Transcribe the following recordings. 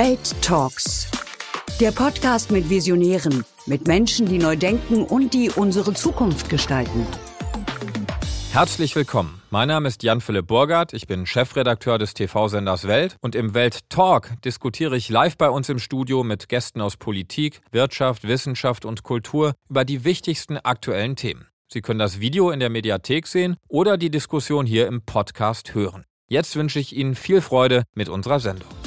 Welt Talks. Der Podcast mit Visionären, mit Menschen, die neu denken und die unsere Zukunft gestalten. Herzlich willkommen. Mein Name ist Jan-Philipp Burgert. Ich bin Chefredakteur des TV-Senders Welt. Und im Welt Talk diskutiere ich live bei uns im Studio mit Gästen aus Politik, Wirtschaft, Wissenschaft und Kultur über die wichtigsten aktuellen Themen. Sie können das Video in der Mediathek sehen oder die Diskussion hier im Podcast hören. Jetzt wünsche ich Ihnen viel Freude mit unserer Sendung.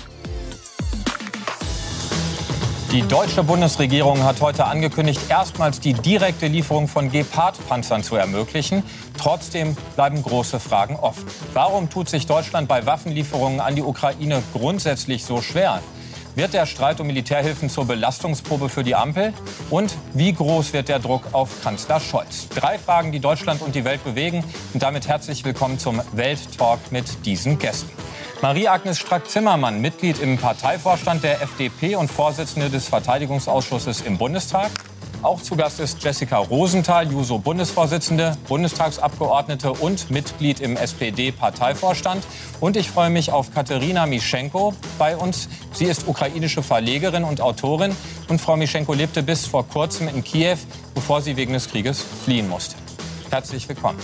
Die deutsche Bundesregierung hat heute angekündigt, erstmals die direkte Lieferung von Gepard-Panzern zu ermöglichen. Trotzdem bleiben große Fragen offen. Warum tut sich Deutschland bei Waffenlieferungen an die Ukraine grundsätzlich so schwer? Wird der Streit um Militärhilfen zur Belastungsprobe für die Ampel? Und wie groß wird der Druck auf Kanzler Scholz? Drei Fragen, die Deutschland und die Welt bewegen. Und damit herzlich willkommen zum Welttalk mit diesen Gästen. Marie-Agnes Strack-Zimmermann, Mitglied im Parteivorstand der FDP und Vorsitzende des Verteidigungsausschusses im Bundestag. Auch zu Gast ist Jessica Rosenthal, Juso-Bundesvorsitzende, Bundestagsabgeordnete und Mitglied im SPD-Parteivorstand. Und ich freue mich auf Katharina Mischenko bei uns. Sie ist ukrainische Verlegerin und Autorin. Und Frau Mischenko lebte bis vor kurzem in Kiew, bevor sie wegen des Krieges fliehen musste. Herzlich willkommen.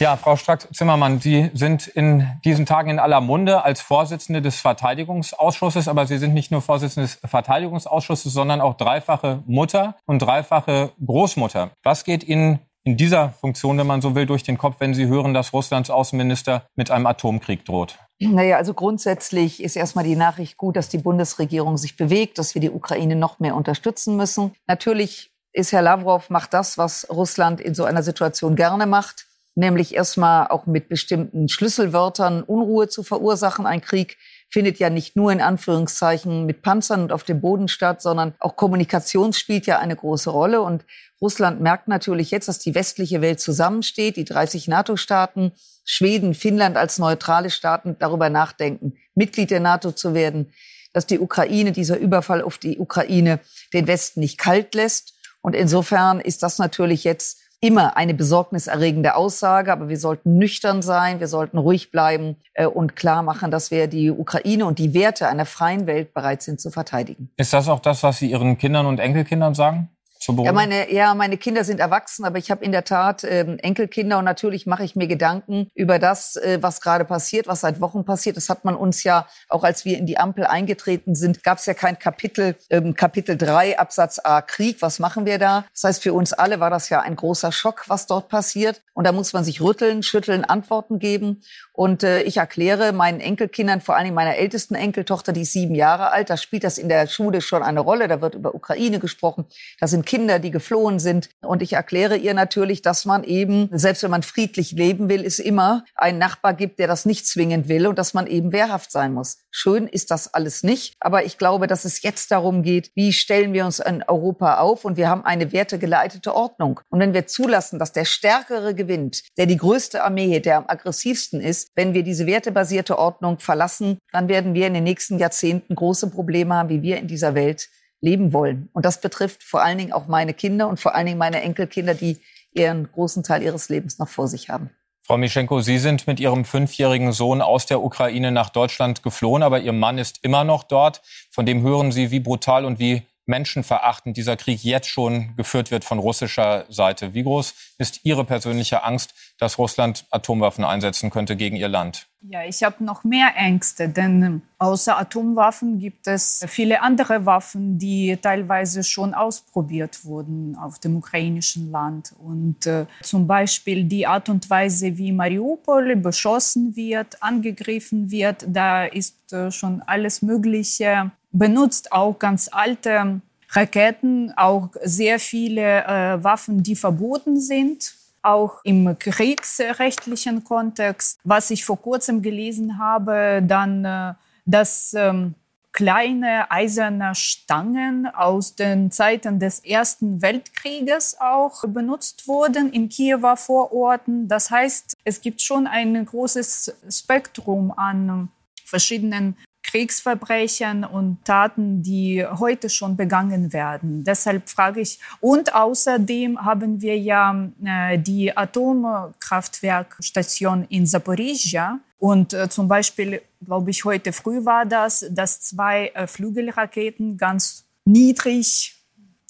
Ja, Frau Strack-Zimmermann, Sie sind in diesen Tagen in aller Munde als Vorsitzende des Verteidigungsausschusses, aber Sie sind nicht nur Vorsitzende des Verteidigungsausschusses, sondern auch dreifache Mutter und dreifache Großmutter. Was geht Ihnen in dieser Funktion, wenn man so will, durch den Kopf, wenn Sie hören, dass Russlands Außenminister mit einem Atomkrieg droht? Naja, also grundsätzlich ist erstmal die Nachricht gut, dass die Bundesregierung sich bewegt, dass wir die Ukraine noch mehr unterstützen müssen. Natürlich ist Herr Lavrov, macht das, was Russland in so einer Situation gerne macht nämlich erstmal auch mit bestimmten Schlüsselwörtern Unruhe zu verursachen. Ein Krieg findet ja nicht nur in Anführungszeichen mit Panzern und auf dem Boden statt, sondern auch Kommunikation spielt ja eine große Rolle. Und Russland merkt natürlich jetzt, dass die westliche Welt zusammensteht, die 30 NATO-Staaten, Schweden, Finnland als neutrale Staaten darüber nachdenken, Mitglied der NATO zu werden, dass die Ukraine, dieser Überfall auf die Ukraine den Westen nicht kalt lässt. Und insofern ist das natürlich jetzt immer eine besorgniserregende Aussage, aber wir sollten nüchtern sein, wir sollten ruhig bleiben äh, und klar machen, dass wir die Ukraine und die Werte einer freien Welt bereit sind zu verteidigen. Ist das auch das, was Sie Ihren Kindern und Enkelkindern sagen? Ja, meine, ja, meine Kinder sind erwachsen, aber ich habe in der Tat ähm, Enkelkinder und natürlich mache ich mir Gedanken über das, äh, was gerade passiert, was seit Wochen passiert. Das hat man uns ja, auch als wir in die Ampel eingetreten sind, gab es ja kein Kapitel, ähm, Kapitel 3 Absatz A Krieg. Was machen wir da? Das heißt, für uns alle war das ja ein großer Schock, was dort passiert. Und da muss man sich rütteln, schütteln, Antworten geben. Und äh, ich erkläre meinen Enkelkindern, vor allem meiner ältesten Enkeltochter, die ist sieben Jahre alt, da spielt das in der Schule schon eine Rolle. Da wird über Ukraine gesprochen. Da sind Kinder, die geflohen sind. Und ich erkläre ihr natürlich, dass man eben, selbst wenn man friedlich leben will, es immer einen Nachbar gibt, der das nicht zwingend will und dass man eben wehrhaft sein muss. Schön ist das alles nicht. Aber ich glaube, dass es jetzt darum geht, wie stellen wir uns in Europa auf? Und wir haben eine wertegeleitete Ordnung. Und wenn wir zulassen, dass der Stärkere gewinnt, der die größte Armee, der am aggressivsten ist, wenn wir diese wertebasierte Ordnung verlassen, dann werden wir in den nächsten Jahrzehnten große Probleme haben, wie wir in dieser Welt leben wollen. Und das betrifft vor allen Dingen auch meine Kinder und vor allen Dingen meine Enkelkinder, die ihren großen Teil ihres Lebens noch vor sich haben. Frau Mischenko, Sie sind mit Ihrem fünfjährigen Sohn aus der Ukraine nach Deutschland geflohen, aber Ihr Mann ist immer noch dort. Von dem hören Sie, wie brutal und wie menschenverachtend dieser Krieg jetzt schon geführt wird von russischer Seite. Wie groß ist Ihre persönliche Angst, dass Russland Atomwaffen einsetzen könnte gegen Ihr Land? Ja, ich habe noch mehr Ängste, denn außer Atomwaffen gibt es viele andere Waffen, die teilweise schon ausprobiert wurden auf dem ukrainischen Land. Und äh, zum Beispiel die Art und Weise, wie Mariupol beschossen wird, angegriffen wird, da ist äh, schon alles Mögliche benutzt, auch ganz alte Raketen, auch sehr viele äh, Waffen, die verboten sind auch im kriegsrechtlichen Kontext. Was ich vor kurzem gelesen habe, dann, äh, dass ähm, kleine eiserne Stangen aus den Zeiten des Ersten Weltkrieges auch benutzt wurden in Kiewer Vororten. Das heißt, es gibt schon ein großes Spektrum an verschiedenen Kriegsverbrechen und Taten, die heute schon begangen werden. Deshalb frage ich, und außerdem haben wir ja äh, die Atomkraftwerkstation in Zaporizhia, Und äh, zum Beispiel, glaube ich, heute früh war das, dass zwei äh, Flügelraketen ganz niedrig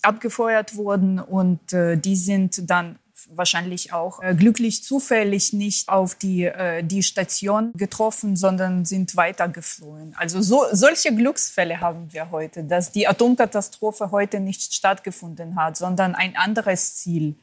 abgefeuert wurden und äh, die sind dann wahrscheinlich auch äh, glücklich zufällig nicht auf die, äh, die Station getroffen, sondern sind weitergeflohen. Also so, solche Glücksfälle haben wir heute, dass die Atomkatastrophe heute nicht stattgefunden hat, sondern ein anderes Ziel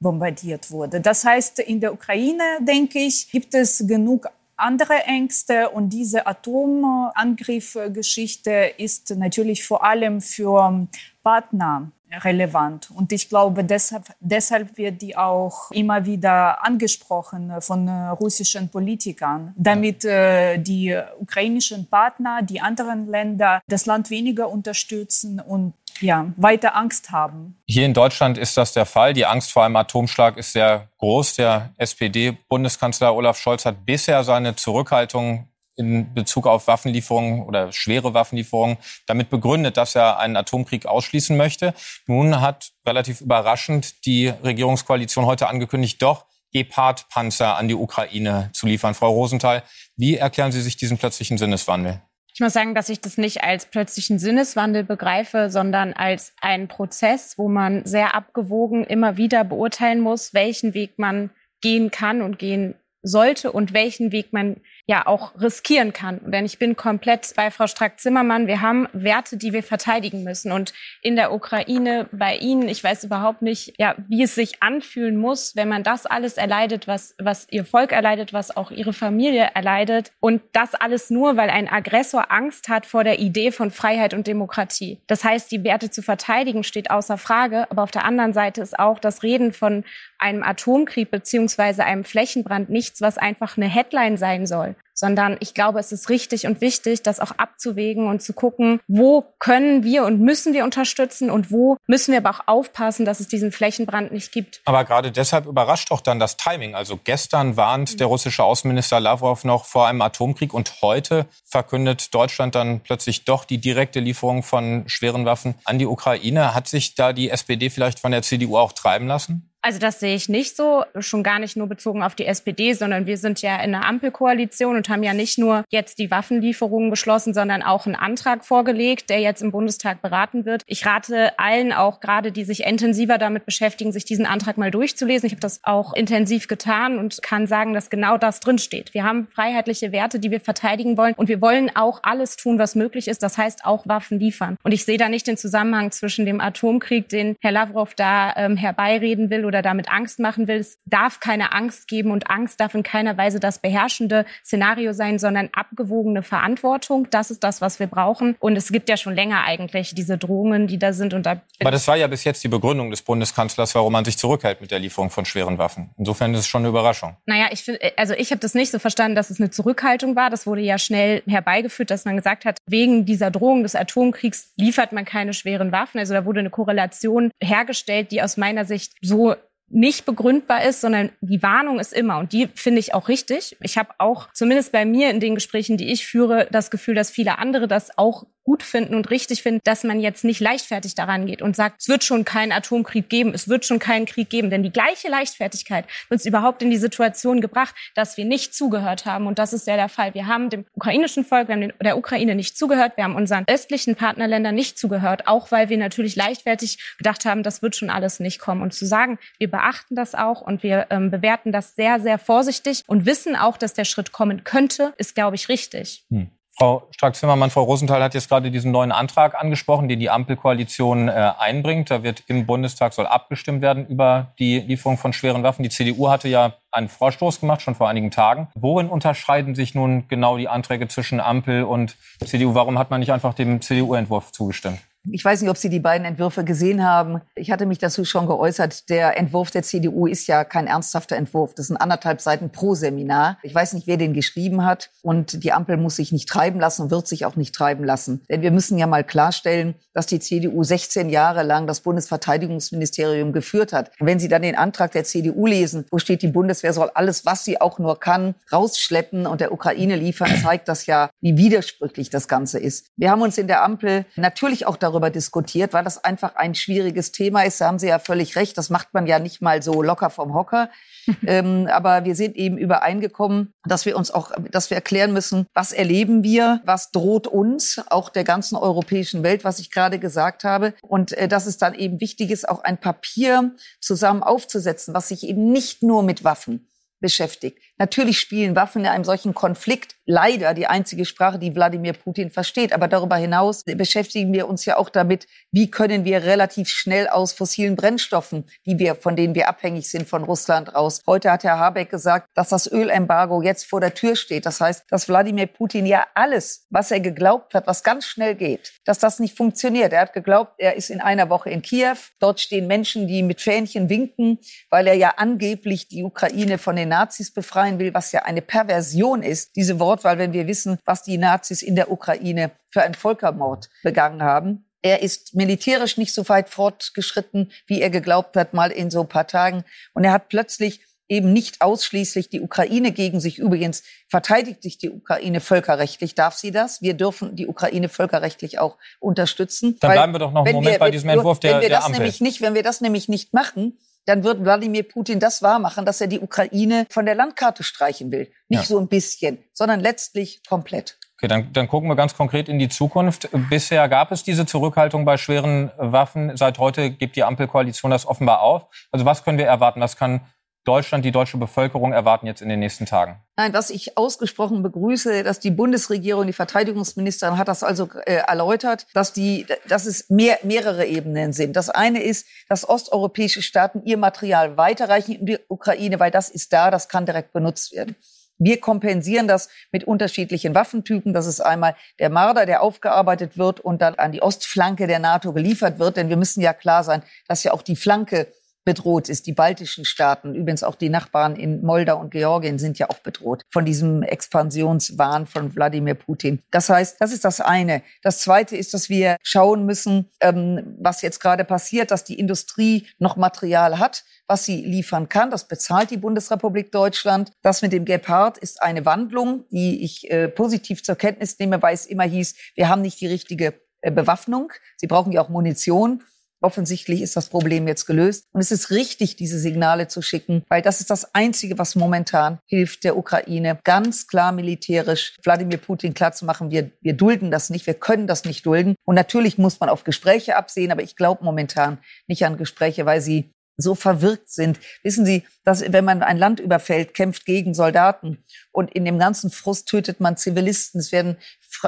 bombardiert wurde. Das heißt, in der Ukraine, denke ich, gibt es genug andere Ängste und diese Atomangriffgeschichte ist natürlich vor allem für Partner relevant. Und ich glaube, deshalb, deshalb wird die auch immer wieder angesprochen von äh, russischen Politikern, damit äh, die ukrainischen Partner, die anderen Länder das Land weniger unterstützen und ja, weiter Angst haben. Hier in Deutschland ist das der Fall. Die Angst vor einem Atomschlag ist sehr groß. Der SPD-Bundeskanzler Olaf Scholz hat bisher seine Zurückhaltung in Bezug auf Waffenlieferungen oder schwere Waffenlieferungen damit begründet, dass er einen Atomkrieg ausschließen möchte. Nun hat relativ überraschend die Regierungskoalition heute angekündigt, doch Gepard-Panzer an die Ukraine zu liefern. Frau Rosenthal, wie erklären Sie sich diesen plötzlichen Sinneswandel? Ich muss sagen, dass ich das nicht als plötzlichen Sinneswandel begreife, sondern als einen Prozess, wo man sehr abgewogen immer wieder beurteilen muss, welchen Weg man gehen kann und gehen sollte und welchen Weg man ja auch riskieren kann. Denn ich bin komplett bei Frau Strack-Zimmermann. Wir haben Werte, die wir verteidigen müssen. Und in der Ukraine, bei Ihnen, ich weiß überhaupt nicht, ja, wie es sich anfühlen muss, wenn man das alles erleidet, was, was Ihr Volk erleidet, was auch Ihre Familie erleidet. Und das alles nur, weil ein Aggressor Angst hat vor der Idee von Freiheit und Demokratie. Das heißt, die Werte zu verteidigen steht außer Frage. Aber auf der anderen Seite ist auch das Reden von einem Atomkrieg beziehungsweise einem Flächenbrand nichts, was einfach eine Headline sein soll, sondern ich glaube, es ist richtig und wichtig, das auch abzuwägen und zu gucken, wo können wir und müssen wir unterstützen und wo müssen wir aber auch aufpassen, dass es diesen Flächenbrand nicht gibt. Aber gerade deshalb überrascht auch dann das Timing. Also gestern warnt der russische Außenminister Lavrov noch vor einem Atomkrieg und heute verkündet Deutschland dann plötzlich doch die direkte Lieferung von schweren Waffen an die Ukraine. Hat sich da die SPD vielleicht von der CDU auch treiben lassen? Also das sehe ich nicht so, schon gar nicht nur bezogen auf die SPD, sondern wir sind ja in einer Ampelkoalition und haben ja nicht nur jetzt die Waffenlieferungen beschlossen, sondern auch einen Antrag vorgelegt, der jetzt im Bundestag beraten wird. Ich rate allen auch gerade, die sich intensiver damit beschäftigen, sich diesen Antrag mal durchzulesen. Ich habe das auch intensiv getan und kann sagen, dass genau das drinsteht. Wir haben freiheitliche Werte, die wir verteidigen wollen und wir wollen auch alles tun, was möglich ist. Das heißt auch Waffen liefern. Und ich sehe da nicht den Zusammenhang zwischen dem Atomkrieg, den Herr Lavrov da ähm, herbeireden will oder damit Angst machen will. Es darf keine Angst geben und Angst darf in keiner Weise das beherrschende Szenario sein, sondern abgewogene Verantwortung. Das ist das, was wir brauchen. Und es gibt ja schon länger eigentlich diese Drohungen, die da sind. Und da Aber das war ja bis jetzt die Begründung des Bundeskanzlers, warum man sich zurückhält mit der Lieferung von schweren Waffen. Insofern ist es schon eine Überraschung. Naja, ich finde, also ich habe das nicht so verstanden, dass es eine Zurückhaltung war. Das wurde ja schnell herbeigeführt, dass man gesagt hat, wegen dieser Drohung des Atomkriegs liefert man keine schweren Waffen. Also da wurde eine Korrelation hergestellt, die aus meiner Sicht so nicht begründbar ist, sondern die Warnung ist immer und die finde ich auch richtig. Ich habe auch zumindest bei mir in den Gesprächen, die ich führe, das Gefühl, dass viele andere das auch gut finden und richtig finden, dass man jetzt nicht leichtfertig daran geht und sagt, es wird schon keinen Atomkrieg geben, es wird schon keinen Krieg geben. Denn die gleiche Leichtfertigkeit hat uns überhaupt in die Situation gebracht, dass wir nicht zugehört haben. Und das ist ja der Fall. Wir haben dem ukrainischen Volk, wir haben der Ukraine nicht zugehört, wir haben unseren östlichen Partnerländern nicht zugehört, auch weil wir natürlich leichtfertig gedacht haben, das wird schon alles nicht kommen. Und zu sagen, wir beachten das auch und wir ähm, bewerten das sehr, sehr vorsichtig und wissen auch, dass der Schritt kommen könnte, ist, glaube ich, richtig. Hm. Frau Strack-Zimmermann, Frau Rosenthal hat jetzt gerade diesen neuen Antrag angesprochen, den die Ampelkoalition äh, einbringt. Da wird im Bundestag soll abgestimmt werden über die Lieferung von schweren Waffen. Die CDU hatte ja einen Vorstoß gemacht, schon vor einigen Tagen. Worin unterscheiden sich nun genau die Anträge zwischen Ampel und CDU? Warum hat man nicht einfach dem CDU-Entwurf zugestimmt? Ich weiß nicht, ob Sie die beiden Entwürfe gesehen haben. Ich hatte mich dazu schon geäußert. Der Entwurf der CDU ist ja kein ernsthafter Entwurf. Das sind anderthalb Seiten pro Seminar. Ich weiß nicht, wer den geschrieben hat. Und die Ampel muss sich nicht treiben lassen und wird sich auch nicht treiben lassen. Denn wir müssen ja mal klarstellen, dass die CDU 16 Jahre lang das Bundesverteidigungsministerium geführt hat. Und wenn Sie dann den Antrag der CDU lesen, wo steht, die Bundeswehr soll alles, was sie auch nur kann, rausschleppen und der Ukraine liefern, zeigt das ja, wie widersprüchlich das Ganze ist. Wir haben uns in der Ampel natürlich auch darüber darüber diskutiert, weil das einfach ein schwieriges Thema ist. Da haben Sie ja völlig recht. Das macht man ja nicht mal so locker vom Hocker. ähm, aber wir sind eben übereingekommen, dass wir uns auch, dass wir erklären müssen, was erleben wir, was droht uns, auch der ganzen europäischen Welt, was ich gerade gesagt habe. Und äh, dass es dann eben wichtig ist, auch ein Papier zusammen aufzusetzen, was sich eben nicht nur mit Waffen beschäftigt. Natürlich spielen Waffen in einem solchen Konflikt leider die einzige Sprache, die Wladimir Putin versteht. Aber darüber hinaus beschäftigen wir uns ja auch damit, wie können wir relativ schnell aus fossilen Brennstoffen, die wir, von denen wir abhängig sind von Russland raus. Heute hat Herr Habeck gesagt, dass das Ölembargo jetzt vor der Tür steht. Das heißt, dass Wladimir Putin ja alles, was er geglaubt hat, was ganz schnell geht, dass das nicht funktioniert. Er hat geglaubt, er ist in einer Woche in Kiew. Dort stehen Menschen, die mit Fähnchen winken, weil er ja angeblich die Ukraine von den Nazis befreien will, was ja eine Perversion ist, diese Wortwahl, wenn wir wissen, was die Nazis in der Ukraine für einen Völkermord begangen haben. Er ist militärisch nicht so weit fortgeschritten, wie er geglaubt hat, mal in so ein paar Tagen. Und er hat plötzlich eben nicht ausschließlich die Ukraine gegen sich. Übrigens verteidigt sich die Ukraine völkerrechtlich. Darf sie das? Wir dürfen die Ukraine völkerrechtlich auch unterstützen. Dann bleiben wir doch noch einen Moment wir, bei diesem Entwurf der, wenn wir der das Ampel. Nämlich nicht, wenn wir das nämlich nicht machen, dann wird Wladimir Putin das wahrmachen, dass er die Ukraine von der Landkarte streichen will. Nicht ja. so ein bisschen, sondern letztlich komplett. Okay, dann, dann gucken wir ganz konkret in die Zukunft. Bisher gab es diese Zurückhaltung bei schweren Waffen. Seit heute gibt die Ampelkoalition das offenbar auf. Also was können wir erwarten? Was kann Deutschland, die deutsche Bevölkerung erwarten jetzt in den nächsten Tagen? Nein, was ich ausgesprochen begrüße, dass die Bundesregierung, die Verteidigungsministerin hat das also äh, erläutert, dass die, dass es mehr, mehrere Ebenen sind. Das eine ist, dass osteuropäische Staaten ihr Material weiterreichen in die Ukraine, weil das ist da, das kann direkt benutzt werden. Wir kompensieren das mit unterschiedlichen Waffentypen. Das ist einmal der Marder, der aufgearbeitet wird und dann an die Ostflanke der NATO geliefert wird. Denn wir müssen ja klar sein, dass ja auch die Flanke bedroht ist. Die baltischen Staaten, übrigens auch die Nachbarn in Moldau und Georgien sind ja auch bedroht von diesem Expansionswahn von Wladimir Putin. Das heißt, das ist das eine. Das zweite ist, dass wir schauen müssen, ähm, was jetzt gerade passiert, dass die Industrie noch Material hat, was sie liefern kann. Das bezahlt die Bundesrepublik Deutschland. Das mit dem Gepard ist eine Wandlung, die ich äh, positiv zur Kenntnis nehme, weil es immer hieß, wir haben nicht die richtige äh, Bewaffnung. Sie brauchen ja auch Munition. Offensichtlich ist das Problem jetzt gelöst. Und es ist richtig, diese Signale zu schicken, weil das ist das Einzige, was momentan hilft der Ukraine, ganz klar militärisch Wladimir Putin klarzumachen, wir, wir dulden das nicht, wir können das nicht dulden. Und natürlich muss man auf Gespräche absehen, aber ich glaube momentan nicht an Gespräche, weil sie so verwirkt sind. Wissen Sie, dass wenn man ein Land überfällt, kämpft gegen Soldaten und in dem ganzen Frust tötet man Zivilisten. Es werden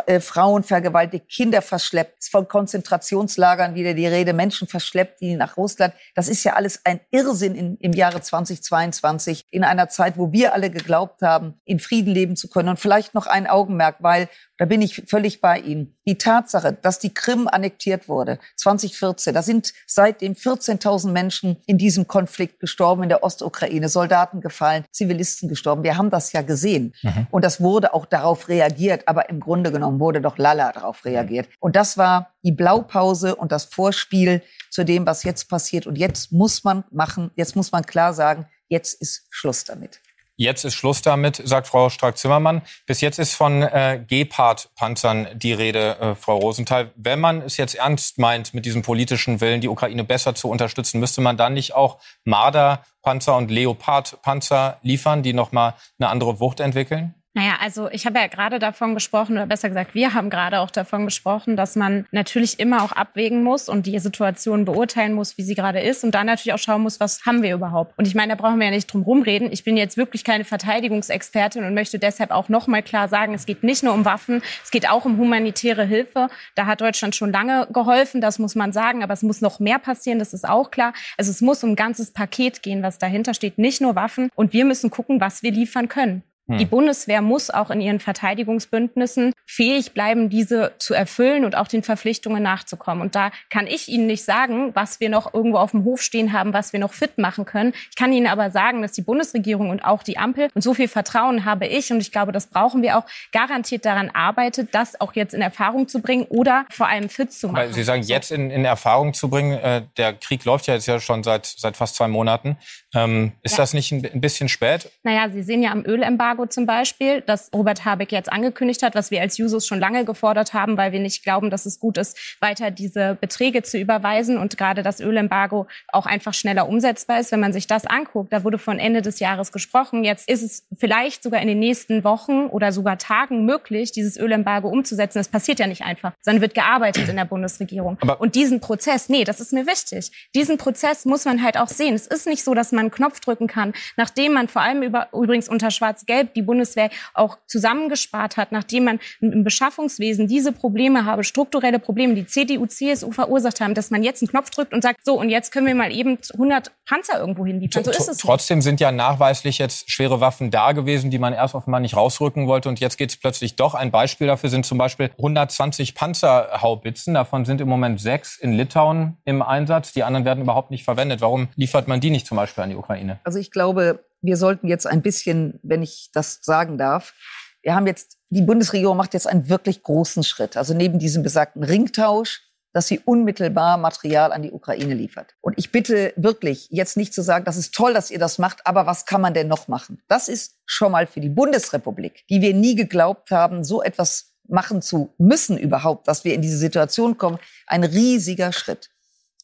äh, Frauen vergewaltigt, Kinder verschleppt, von Konzentrationslagern wieder die Rede, Menschen verschleppt, die nach Russland. Das ist ja alles ein Irrsinn in, im Jahre 2022, in einer Zeit, wo wir alle geglaubt haben, in Frieden leben zu können. Und vielleicht noch ein Augenmerk, weil da bin ich völlig bei Ihnen. Die Tatsache, dass die Krim annektiert wurde, 2014, da sind seitdem 14.000 Menschen in diesem Konflikt gestorben in der Ostukraine, Soldaten gefallen, Zivilisten gestorben. Wir haben das ja gesehen. Mhm. Und das wurde auch darauf reagiert. Aber im Grunde genommen wurde doch Lala darauf reagiert. Und das war die Blaupause und das Vorspiel zu dem, was jetzt passiert. Und jetzt muss man machen, jetzt muss man klar sagen, jetzt ist Schluss damit. Jetzt ist Schluss damit, sagt Frau Strack-Zimmermann. Bis jetzt ist von äh, Gepard-Panzern die Rede, äh, Frau Rosenthal. Wenn man es jetzt ernst meint, mit diesem politischen Willen die Ukraine besser zu unterstützen, müsste man dann nicht auch Marder-Panzer und Leopard-Panzer liefern, die nochmal eine andere Wucht entwickeln? Naja, also ich habe ja gerade davon gesprochen, oder besser gesagt, wir haben gerade auch davon gesprochen, dass man natürlich immer auch abwägen muss und die Situation beurteilen muss, wie sie gerade ist und dann natürlich auch schauen muss, was haben wir überhaupt. Und ich meine, da brauchen wir ja nicht drum rumreden. Ich bin jetzt wirklich keine Verteidigungsexpertin und möchte deshalb auch nochmal klar sagen, es geht nicht nur um Waffen, es geht auch um humanitäre Hilfe. Da hat Deutschland schon lange geholfen, das muss man sagen, aber es muss noch mehr passieren, das ist auch klar. Also es muss um ein ganzes Paket gehen, was dahinter steht, nicht nur Waffen. Und wir müssen gucken, was wir liefern können. Die hm. Bundeswehr muss auch in ihren Verteidigungsbündnissen fähig bleiben, diese zu erfüllen und auch den Verpflichtungen nachzukommen. Und da kann ich Ihnen nicht sagen, was wir noch irgendwo auf dem Hof stehen haben, was wir noch fit machen können. Ich kann Ihnen aber sagen, dass die Bundesregierung und auch die Ampel und so viel Vertrauen habe ich und ich glaube, das brauchen wir auch garantiert daran arbeitet, das auch jetzt in Erfahrung zu bringen oder vor allem fit zu machen. Weil Sie sagen, jetzt in, in Erfahrung zu bringen, äh, der Krieg läuft ja jetzt ja schon seit, seit fast zwei Monaten. Ähm, ist ja. das nicht ein, ein bisschen spät? Naja, Sie sehen ja am Ölembargo, Ölembargo zum Beispiel, das Robert Habeck jetzt angekündigt hat, was wir als Jusos schon lange gefordert haben, weil wir nicht glauben, dass es gut ist, weiter diese Beträge zu überweisen und gerade das Ölembargo auch einfach schneller umsetzbar ist. Wenn man sich das anguckt, da wurde von Ende des Jahres gesprochen. Jetzt ist es vielleicht sogar in den nächsten Wochen oder sogar Tagen möglich, dieses Ölembargo umzusetzen. Das passiert ja nicht einfach, sondern wird gearbeitet in der Bundesregierung. Aber und diesen Prozess, nee, das ist mir wichtig. Diesen Prozess muss man halt auch sehen. Es ist nicht so, dass man einen Knopf drücken kann, nachdem man vor allem über, übrigens unter Schwarz-Gelb die Bundeswehr auch zusammengespart hat, nachdem man im Beschaffungswesen diese Probleme habe, strukturelle Probleme, die CDU, CSU verursacht haben, dass man jetzt einen Knopf drückt und sagt, so, und jetzt können wir mal eben 100 Panzer irgendwo hinliefern. So ist es. Trotzdem nicht. sind ja nachweislich jetzt schwere Waffen da gewesen, die man erst offenbar nicht rausrücken wollte. Und jetzt geht es plötzlich doch. Ein Beispiel dafür sind zum Beispiel 120 Panzerhaubitzen. Davon sind im Moment sechs in Litauen im Einsatz. Die anderen werden überhaupt nicht verwendet. Warum liefert man die nicht zum Beispiel an die Ukraine? Also ich glaube, wir sollten jetzt ein bisschen, wenn ich das sagen darf, wir haben jetzt, die Bundesregierung macht jetzt einen wirklich großen Schritt. Also neben diesem besagten Ringtausch, dass sie unmittelbar Material an die Ukraine liefert. Und ich bitte wirklich jetzt nicht zu sagen, das ist toll, dass ihr das macht, aber was kann man denn noch machen? Das ist schon mal für die Bundesrepublik, die wir nie geglaubt haben, so etwas machen zu müssen überhaupt, dass wir in diese Situation kommen, ein riesiger Schritt.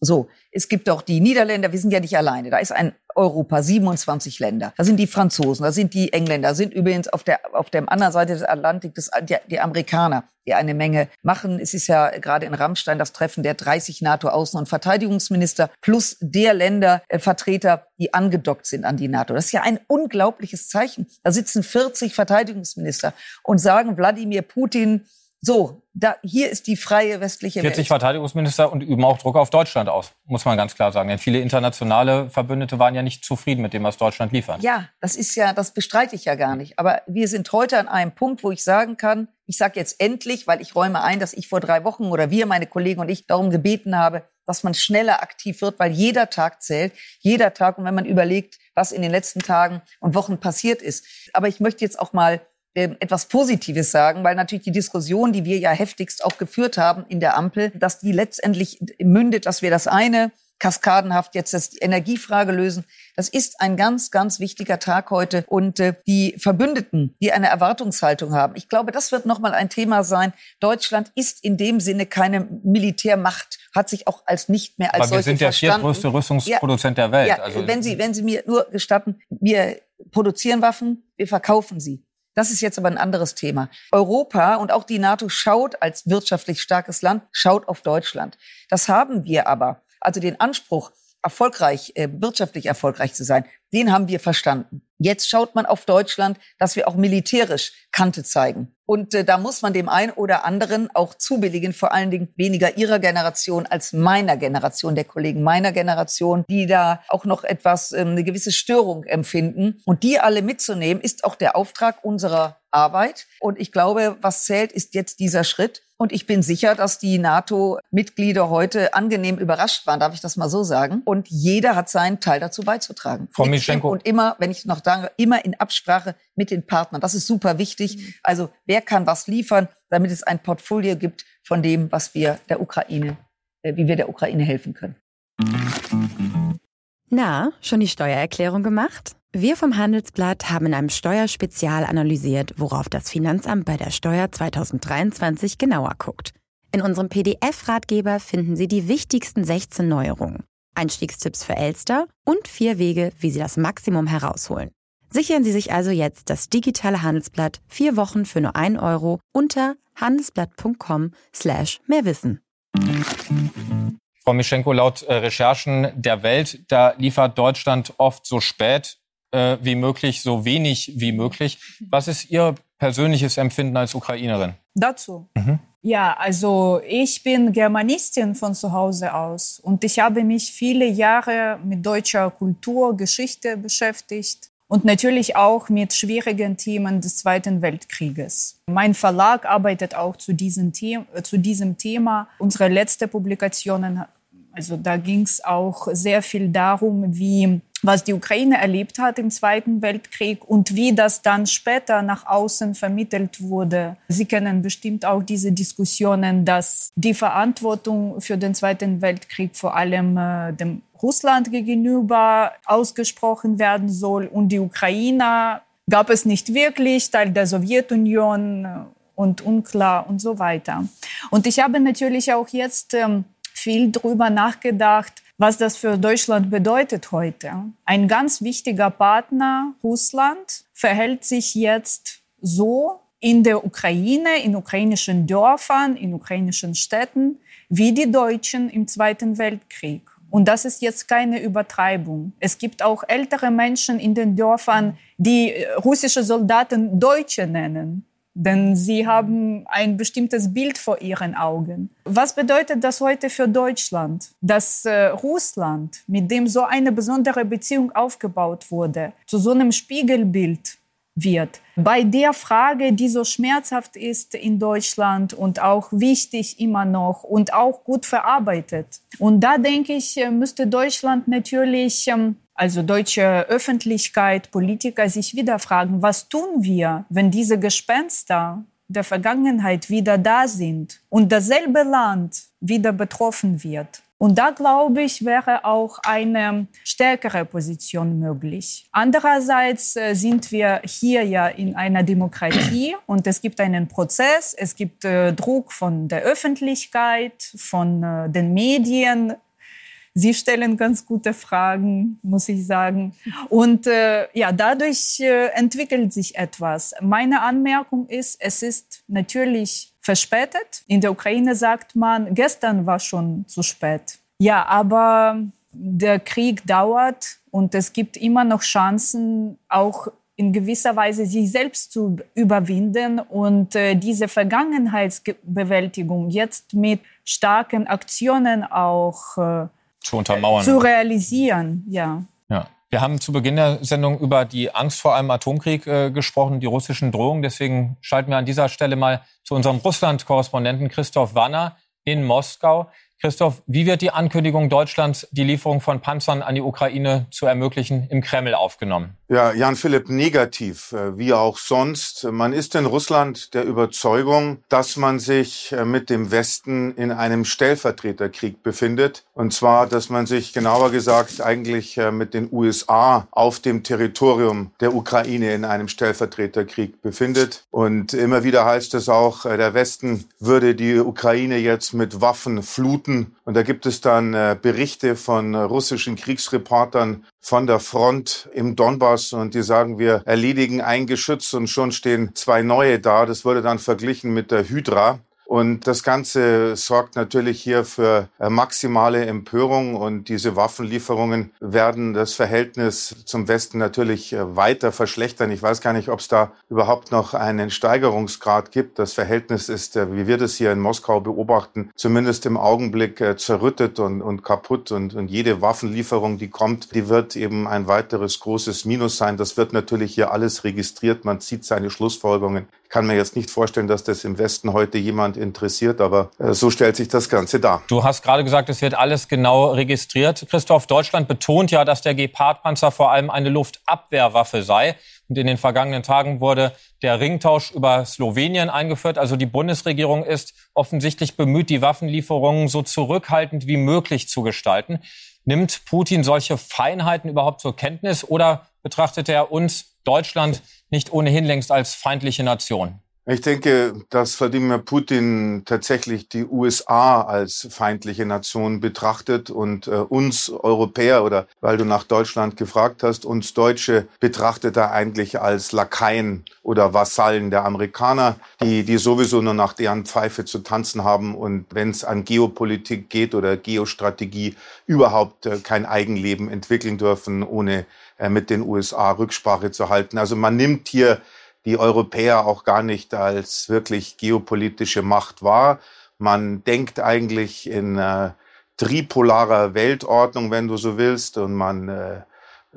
So, es gibt auch die Niederländer, wir sind ja nicht alleine. Da ist ein Europa, 27 Länder. Da sind die Franzosen, da sind die Engländer, da sind übrigens auf der, auf der anderen Seite des Atlantik das, die, die Amerikaner, die eine Menge machen. Es ist ja gerade in Rammstein das Treffen der 30 NATO-Außen- und Verteidigungsminister plus der Ländervertreter, die angedockt sind an die NATO. Das ist ja ein unglaubliches Zeichen. Da sitzen 40 Verteidigungsminister und sagen Wladimir Putin, so, da, hier ist die freie westliche 40 Welt. Verteidigungsminister und üben auch Druck auf Deutschland aus, muss man ganz klar sagen. Denn viele internationale Verbündete waren ja nicht zufrieden mit dem, was Deutschland liefert. Ja, das ist ja, das bestreite ich ja gar nicht. Aber wir sind heute an einem Punkt, wo ich sagen kann, ich sage jetzt endlich, weil ich räume ein, dass ich vor drei Wochen oder wir, meine Kollegen und ich, darum gebeten habe, dass man schneller aktiv wird, weil jeder Tag zählt, jeder Tag. Und wenn man überlegt, was in den letzten Tagen und Wochen passiert ist. Aber ich möchte jetzt auch mal etwas Positives sagen, weil natürlich die Diskussion, die wir ja heftigst auch geführt haben in der Ampel, dass die letztendlich mündet, dass wir das eine kaskadenhaft jetzt das die Energiefrage lösen. Das ist ein ganz, ganz wichtiger Tag heute. Und äh, die Verbündeten, die eine Erwartungshaltung haben, ich glaube, das wird nochmal ein Thema sein. Deutschland ist in dem Sinne keine Militärmacht, hat sich auch als nicht mehr als Aber wir sind der viertgrößte Rüstungsproduzent ja, der Welt. Ja, also wenn Sie, wenn Sie mir nur gestatten, wir produzieren Waffen, wir verkaufen sie. Das ist jetzt aber ein anderes Thema. Europa und auch die NATO schaut als wirtschaftlich starkes Land, schaut auf Deutschland. Das haben wir aber. Also den Anspruch, erfolgreich, äh, wirtschaftlich erfolgreich zu sein, den haben wir verstanden. Jetzt schaut man auf Deutschland, dass wir auch militärisch Kante zeigen. Und äh, da muss man dem einen oder anderen auch zubilligen, vor allen Dingen weniger ihrer Generation als meiner Generation, der Kollegen meiner Generation, die da auch noch etwas, ähm, eine gewisse Störung empfinden. Und die alle mitzunehmen, ist auch der Auftrag unserer Arbeit. Und ich glaube, was zählt, ist jetzt dieser Schritt. Und ich bin sicher, dass die NATO-Mitglieder heute angenehm überrascht waren, darf ich das mal so sagen. Und jeder hat seinen Teil dazu beizutragen. Frau Mischenko. Und immer, wenn ich noch sage, immer in Absprache mit den Partnern. Das ist super wichtig. Mhm. Also wer kann was liefern, damit es ein Portfolio gibt von dem, was wir der Ukraine, äh, wie wir der Ukraine helfen können. Na, schon die Steuererklärung gemacht? Wir vom Handelsblatt haben in einem Steuerspezial analysiert, worauf das Finanzamt bei der Steuer 2023 genauer guckt. In unserem PDF-Ratgeber finden Sie die wichtigsten 16 Neuerungen, Einstiegstipps für Elster und vier Wege, wie Sie das Maximum herausholen. Sichern Sie sich also jetzt das digitale Handelsblatt vier Wochen für nur ein Euro unter handelsblatt.com slash mehrwissen. Frau Mischenko, laut äh, Recherchen der Welt, da liefert Deutschland oft so spät äh, wie möglich, so wenig wie möglich. Was ist Ihr persönliches Empfinden als Ukrainerin? Dazu? Mhm. Ja, also ich bin Germanistin von zu Hause aus und ich habe mich viele Jahre mit deutscher Kultur, Geschichte beschäftigt und natürlich auch mit schwierigen Themen des Zweiten Weltkrieges. Mein Verlag arbeitet auch zu diesem, The zu diesem Thema. Unsere letzte Publikationen, also da ging es auch sehr viel darum, wie was die Ukraine erlebt hat im Zweiten Weltkrieg und wie das dann später nach außen vermittelt wurde. Sie kennen bestimmt auch diese Diskussionen, dass die Verantwortung für den Zweiten Weltkrieg vor allem äh, dem Russland gegenüber ausgesprochen werden soll und die Ukrainer gab es nicht wirklich, Teil der Sowjetunion und unklar und so weiter. Und ich habe natürlich auch jetzt ähm, viel drüber nachgedacht, was das für Deutschland bedeutet heute. Ein ganz wichtiger Partner, Russland, verhält sich jetzt so in der Ukraine, in ukrainischen Dörfern, in ukrainischen Städten, wie die Deutschen im Zweiten Weltkrieg. Und das ist jetzt keine Übertreibung. Es gibt auch ältere Menschen in den Dörfern, die äh, russische Soldaten Deutsche nennen denn sie haben ein bestimmtes Bild vor ihren Augen. Was bedeutet das heute für Deutschland, dass äh, Russland, mit dem so eine besondere Beziehung aufgebaut wurde, zu so einem Spiegelbild wird? Bei der Frage, die so schmerzhaft ist in Deutschland und auch wichtig immer noch und auch gut verarbeitet. Und da denke ich, äh, müsste Deutschland natürlich ähm, also deutsche Öffentlichkeit, Politiker sich wieder fragen, was tun wir, wenn diese Gespenster der Vergangenheit wieder da sind und dasselbe Land wieder betroffen wird. Und da glaube ich, wäre auch eine stärkere Position möglich. Andererseits äh, sind wir hier ja in einer Demokratie und es gibt einen Prozess, es gibt äh, Druck von der Öffentlichkeit, von äh, den Medien, Sie stellen ganz gute Fragen, muss ich sagen. Und ja, dadurch entwickelt sich etwas. Meine Anmerkung ist, es ist natürlich verspätet. In der Ukraine sagt man, gestern war schon zu spät. Ja, aber der Krieg dauert und es gibt immer noch Chancen, auch in gewisser Weise sich selbst zu überwinden und äh, diese Vergangenheitsbewältigung jetzt mit starken Aktionen auch äh, zu untermauern. Zu realisieren, ja. Wir haben zu Beginn der Sendung über die Angst vor einem Atomkrieg äh, gesprochen, die russischen Drohungen. Deswegen schalten wir an dieser Stelle mal zu unserem Russland-Korrespondenten Christoph Wanner in Moskau. Christoph, wie wird die Ankündigung Deutschlands, die Lieferung von Panzern an die Ukraine zu ermöglichen, im Kreml aufgenommen? Ja, Jan Philipp, negativ, äh, wie auch sonst. Man ist in Russland der Überzeugung, dass man sich äh, mit dem Westen in einem Stellvertreterkrieg befindet. Und zwar, dass man sich genauer gesagt eigentlich äh, mit den USA auf dem Territorium der Ukraine in einem Stellvertreterkrieg befindet. Und immer wieder heißt es auch, der Westen würde die Ukraine jetzt mit Waffen fluten Minuten. Und da gibt es dann äh, Berichte von äh, russischen Kriegsreportern von der Front im Donbass und die sagen, wir erledigen ein Geschütz und schon stehen zwei neue da. Das wurde dann verglichen mit der Hydra. Und das Ganze sorgt natürlich hier für äh, maximale Empörung und diese Waffenlieferungen werden das Verhältnis zum Westen natürlich äh, weiter verschlechtern. Ich weiß gar nicht, ob es da überhaupt noch einen Steigerungsgrad gibt. Das Verhältnis ist, äh, wie wir das hier in Moskau beobachten, zumindest im Augenblick zerrüttet und, und kaputt. Und, und jede Waffenlieferung, die kommt, die wird eben ein weiteres großes Minus sein. Das wird natürlich hier alles registriert. Man zieht seine Schlussfolgerungen. Ich kann mir jetzt nicht vorstellen, dass das im Westen heute jemand interessiert, aber äh, so stellt sich das Ganze dar. Du hast gerade gesagt, es wird alles genau registriert. Christoph, Deutschland betont ja, dass der Gepard-Panzer vor allem eine Luftabwehrwaffe sei. Und in den vergangenen Tagen wurde der Ringtausch über Slowenien eingeführt. Also die Bundesregierung ist offensichtlich bemüht, die Waffenlieferungen so zurückhaltend wie möglich zu gestalten. Nimmt Putin solche Feinheiten überhaupt zur Kenntnis oder betrachtet er uns, Deutschland, nicht ohnehin längst als feindliche Nation? Ich denke, dass Wladimir Putin tatsächlich die USA als feindliche Nation betrachtet und äh, uns Europäer oder weil du nach Deutschland gefragt hast, uns Deutsche betrachtet er eigentlich als Lakaien oder Vasallen der Amerikaner, die, die sowieso nur nach deren Pfeife zu tanzen haben und wenn es an Geopolitik geht oder Geostrategie überhaupt äh, kein Eigenleben entwickeln dürfen, ohne äh, mit den USA Rücksprache zu halten. Also man nimmt hier die Europäer auch gar nicht als wirklich geopolitische Macht wahr. Man denkt eigentlich in äh, tripolarer Weltordnung, wenn du so willst, und man äh,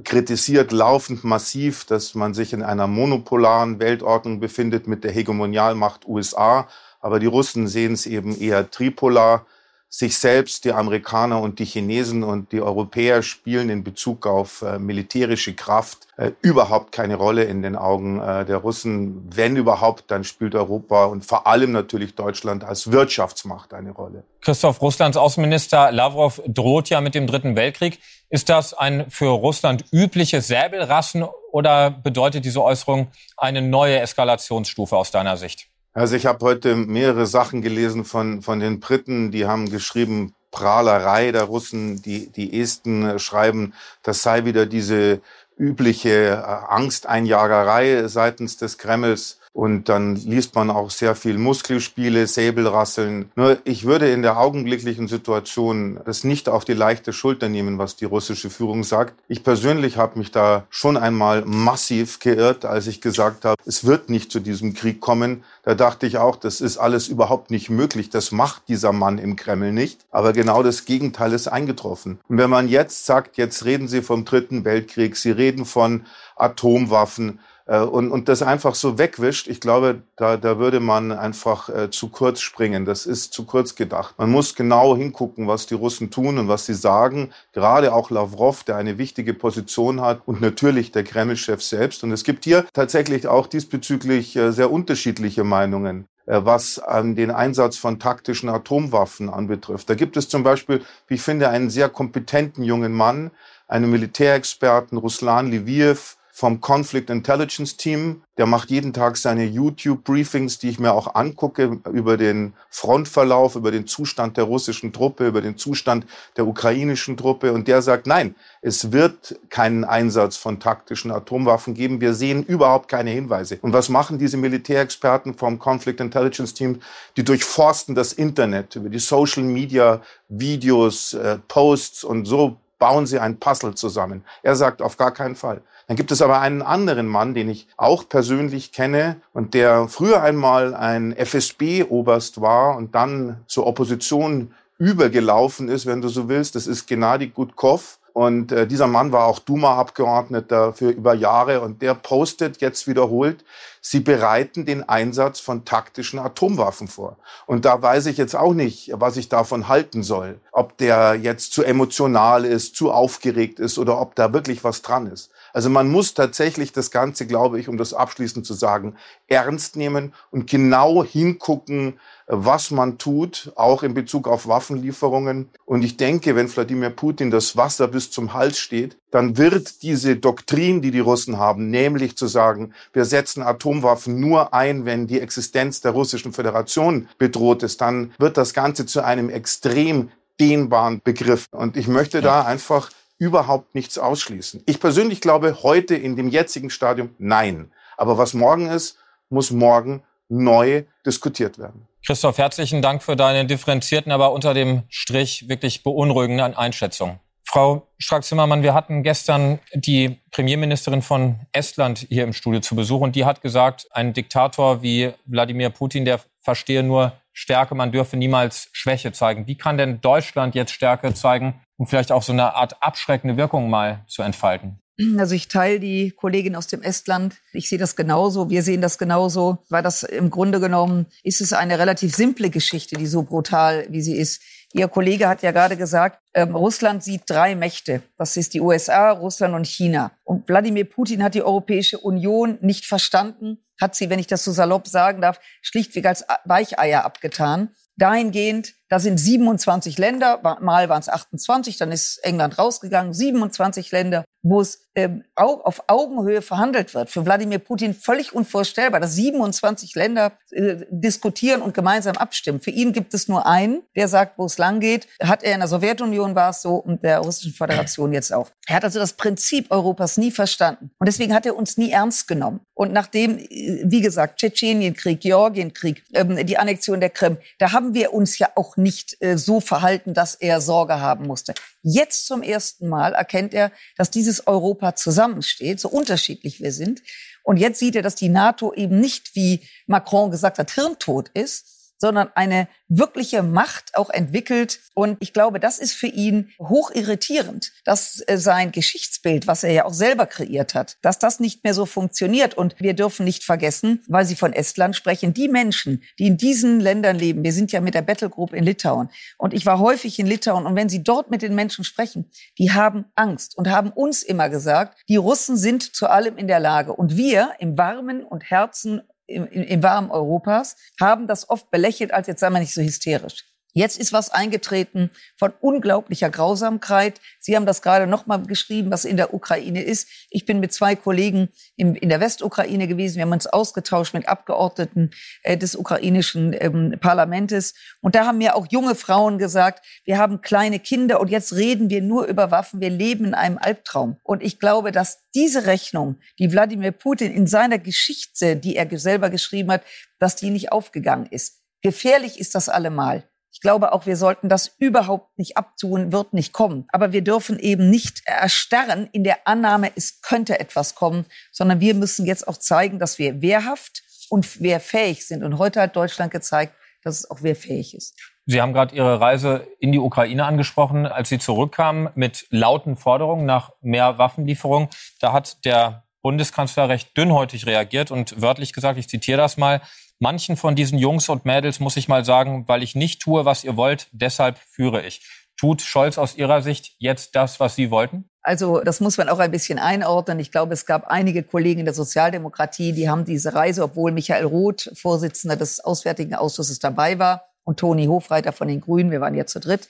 kritisiert laufend massiv, dass man sich in einer monopolaren Weltordnung befindet mit der Hegemonialmacht USA. Aber die Russen sehen es eben eher tripolar. Sich selbst, die Amerikaner und die Chinesen und die Europäer spielen in Bezug auf äh, militärische Kraft äh, überhaupt keine Rolle in den Augen äh, der Russen. Wenn überhaupt, dann spielt Europa und vor allem natürlich Deutschland als Wirtschaftsmacht eine Rolle. Christoph, Russlands Außenminister Lavrov droht ja mit dem Dritten Weltkrieg. Ist das ein für Russland übliches Säbelrassen oder bedeutet diese Äußerung eine neue Eskalationsstufe aus deiner Sicht? Also ich habe heute mehrere Sachen gelesen von, von den Briten, die haben geschrieben, Prahlerei der Russen, die, die Esten schreiben, das sei wieder diese übliche äh, Angsteinjagerei seitens des Kremls. Und dann liest man auch sehr viel Muskelspiele, Säbelrasseln. Nur ich würde in der augenblicklichen Situation das nicht auf die leichte Schulter nehmen, was die russische Führung sagt. Ich persönlich habe mich da schon einmal massiv geirrt, als ich gesagt habe, es wird nicht zu diesem Krieg kommen. Da dachte ich auch, das ist alles überhaupt nicht möglich. Das macht dieser Mann im Kreml nicht. Aber genau das Gegenteil ist eingetroffen. Und wenn man jetzt sagt, jetzt reden Sie vom Dritten Weltkrieg, Sie reden von Atomwaffen, und, und das einfach so wegwischt, ich glaube, da, da würde man einfach äh, zu kurz springen. Das ist zu kurz gedacht. Man muss genau hingucken, was die Russen tun und was sie sagen. Gerade auch Lavrov, der eine wichtige Position hat und natürlich der Kreml-Chef selbst. Und es gibt hier tatsächlich auch diesbezüglich äh, sehr unterschiedliche Meinungen äh, was an den Einsatz von taktischen Atomwaffen anbetrifft. Da gibt es zum Beispiel, wie ich finde, einen sehr kompetenten jungen Mann, einen Militärexperten, Ruslan Liviev, vom Conflict Intelligence Team. Der macht jeden Tag seine YouTube-Briefings, die ich mir auch angucke, über den Frontverlauf, über den Zustand der russischen Truppe, über den Zustand der ukrainischen Truppe. Und der sagt, nein, es wird keinen Einsatz von taktischen Atomwaffen geben. Wir sehen überhaupt keine Hinweise. Und was machen diese Militärexperten vom Conflict Intelligence Team? Die durchforsten das Internet über die Social Media, Videos, äh, Posts und so bauen sie ein Puzzle zusammen. Er sagt auf gar keinen Fall. Dann gibt es aber einen anderen Mann, den ich auch persönlich kenne und der früher einmal ein FSB-Oberst war und dann zur Opposition übergelaufen ist, wenn du so willst. Das ist Gennady Gutkov. Und äh, dieser Mann war auch Duma-Abgeordneter für über Jahre und der postet jetzt wiederholt, sie bereiten den Einsatz von taktischen Atomwaffen vor. Und da weiß ich jetzt auch nicht, was ich davon halten soll. Ob der jetzt zu emotional ist, zu aufgeregt ist oder ob da wirklich was dran ist. Also man muss tatsächlich das Ganze, glaube ich, um das abschließend zu sagen, ernst nehmen und genau hingucken, was man tut, auch in Bezug auf Waffenlieferungen. Und ich denke, wenn Wladimir Putin das Wasser bis zum Hals steht, dann wird diese Doktrin, die die Russen haben, nämlich zu sagen, wir setzen Atomwaffen nur ein, wenn die Existenz der russischen Föderation bedroht ist, dann wird das Ganze zu einem extrem dehnbaren Begriff. Und ich möchte da einfach überhaupt nichts ausschließen. Ich persönlich glaube heute in dem jetzigen Stadium nein. Aber was morgen ist, muss morgen neu diskutiert werden. Christoph, herzlichen Dank für deine differenzierten, aber unter dem Strich wirklich beunruhigenden Einschätzungen. Frau Strack-Zimmermann, wir hatten gestern die Premierministerin von Estland hier im Studio zu Besuch und die hat gesagt, ein Diktator wie Wladimir Putin, der verstehe nur Stärke, man dürfe niemals Schwäche zeigen. Wie kann denn Deutschland jetzt Stärke zeigen, um vielleicht auch so eine Art abschreckende Wirkung mal zu entfalten? Also ich teile die Kollegin aus dem Estland. Ich sehe das genauso. Wir sehen das genauso, weil das im Grunde genommen ist es eine relativ simple Geschichte, die so brutal wie sie ist. Ihr Kollege hat ja gerade gesagt, ähm, Russland sieht drei Mächte. Das ist die USA, Russland und China. Und Wladimir Putin hat die Europäische Union nicht verstanden, hat sie, wenn ich das so salopp sagen darf, schlichtweg als Weicheier abgetan. Dahingehend, da sind 27 Länder, mal waren es 28, dann ist England rausgegangen, 27 Länder, wo es ähm, auf Augenhöhe verhandelt wird. Für Wladimir Putin völlig unvorstellbar, dass 27 Länder äh, diskutieren und gemeinsam abstimmen. Für ihn gibt es nur einen, der sagt, wo es lang geht. Hat er in der Sowjetunion war es so und der Russischen Föderation jetzt auch. Er hat also das Prinzip Europas nie verstanden. Und deswegen hat er uns nie ernst genommen. Und nachdem, äh, wie gesagt, Tschetschenienkrieg, Georgienkrieg, ähm, die Annexion der Krim, da haben wir uns ja auch nicht äh, so verhalten, dass er Sorge haben musste. Jetzt zum ersten Mal erkennt er, dass dieses Europa zusammensteht, so unterschiedlich wir sind. Und jetzt sieht er, dass die NATO eben nicht, wie Macron gesagt hat, hirntot ist, sondern eine wirkliche Macht auch entwickelt. Und ich glaube, das ist für ihn hoch irritierend, dass äh, sein Geschichtsbild, was er ja auch selber kreiert hat, dass das nicht mehr so funktioniert. Und wir dürfen nicht vergessen, weil Sie von Estland sprechen, die Menschen, die in diesen Ländern leben, wir sind ja mit der Battle Group in Litauen und ich war häufig in Litauen und wenn Sie dort mit den Menschen sprechen, die haben Angst und haben uns immer gesagt, die Russen sind zu allem in der Lage und wir im warmen und Herzen im, im, im warmen Europas haben das oft belächelt als jetzt sei man nicht so hysterisch. Jetzt ist was eingetreten von unglaublicher Grausamkeit. Sie haben das gerade noch mal geschrieben, was in der Ukraine ist. Ich bin mit zwei Kollegen in, in der Westukraine gewesen. Wir haben uns ausgetauscht mit Abgeordneten äh, des ukrainischen ähm, Parlamentes. Und da haben mir auch junge Frauen gesagt, wir haben kleine Kinder und jetzt reden wir nur über Waffen. Wir leben in einem Albtraum. Und ich glaube, dass diese Rechnung, die Wladimir Putin in seiner Geschichte, die er selber geschrieben hat, dass die nicht aufgegangen ist. Gefährlich ist das allemal. Ich glaube auch, wir sollten das überhaupt nicht abtun, wird nicht kommen. Aber wir dürfen eben nicht erstarren in der Annahme, es könnte etwas kommen, sondern wir müssen jetzt auch zeigen, dass wir wehrhaft und wehrfähig sind. Und heute hat Deutschland gezeigt, dass es auch wehrfähig ist. Sie haben gerade Ihre Reise in die Ukraine angesprochen. Als Sie zurückkamen mit lauten Forderungen nach mehr Waffenlieferung, da hat der Bundeskanzler recht dünnhäutig reagiert und wörtlich gesagt, ich zitiere das mal, Manchen von diesen Jungs und Mädels muss ich mal sagen, weil ich nicht tue, was ihr wollt, deshalb führe ich. Tut Scholz aus Ihrer Sicht jetzt das, was Sie wollten? Also das muss man auch ein bisschen einordnen. Ich glaube, es gab einige Kollegen in der Sozialdemokratie, die haben diese Reise, obwohl Michael Roth, Vorsitzender des Auswärtigen Ausschusses, dabei war und Toni Hofreiter von den Grünen, wir waren ja zu dritt,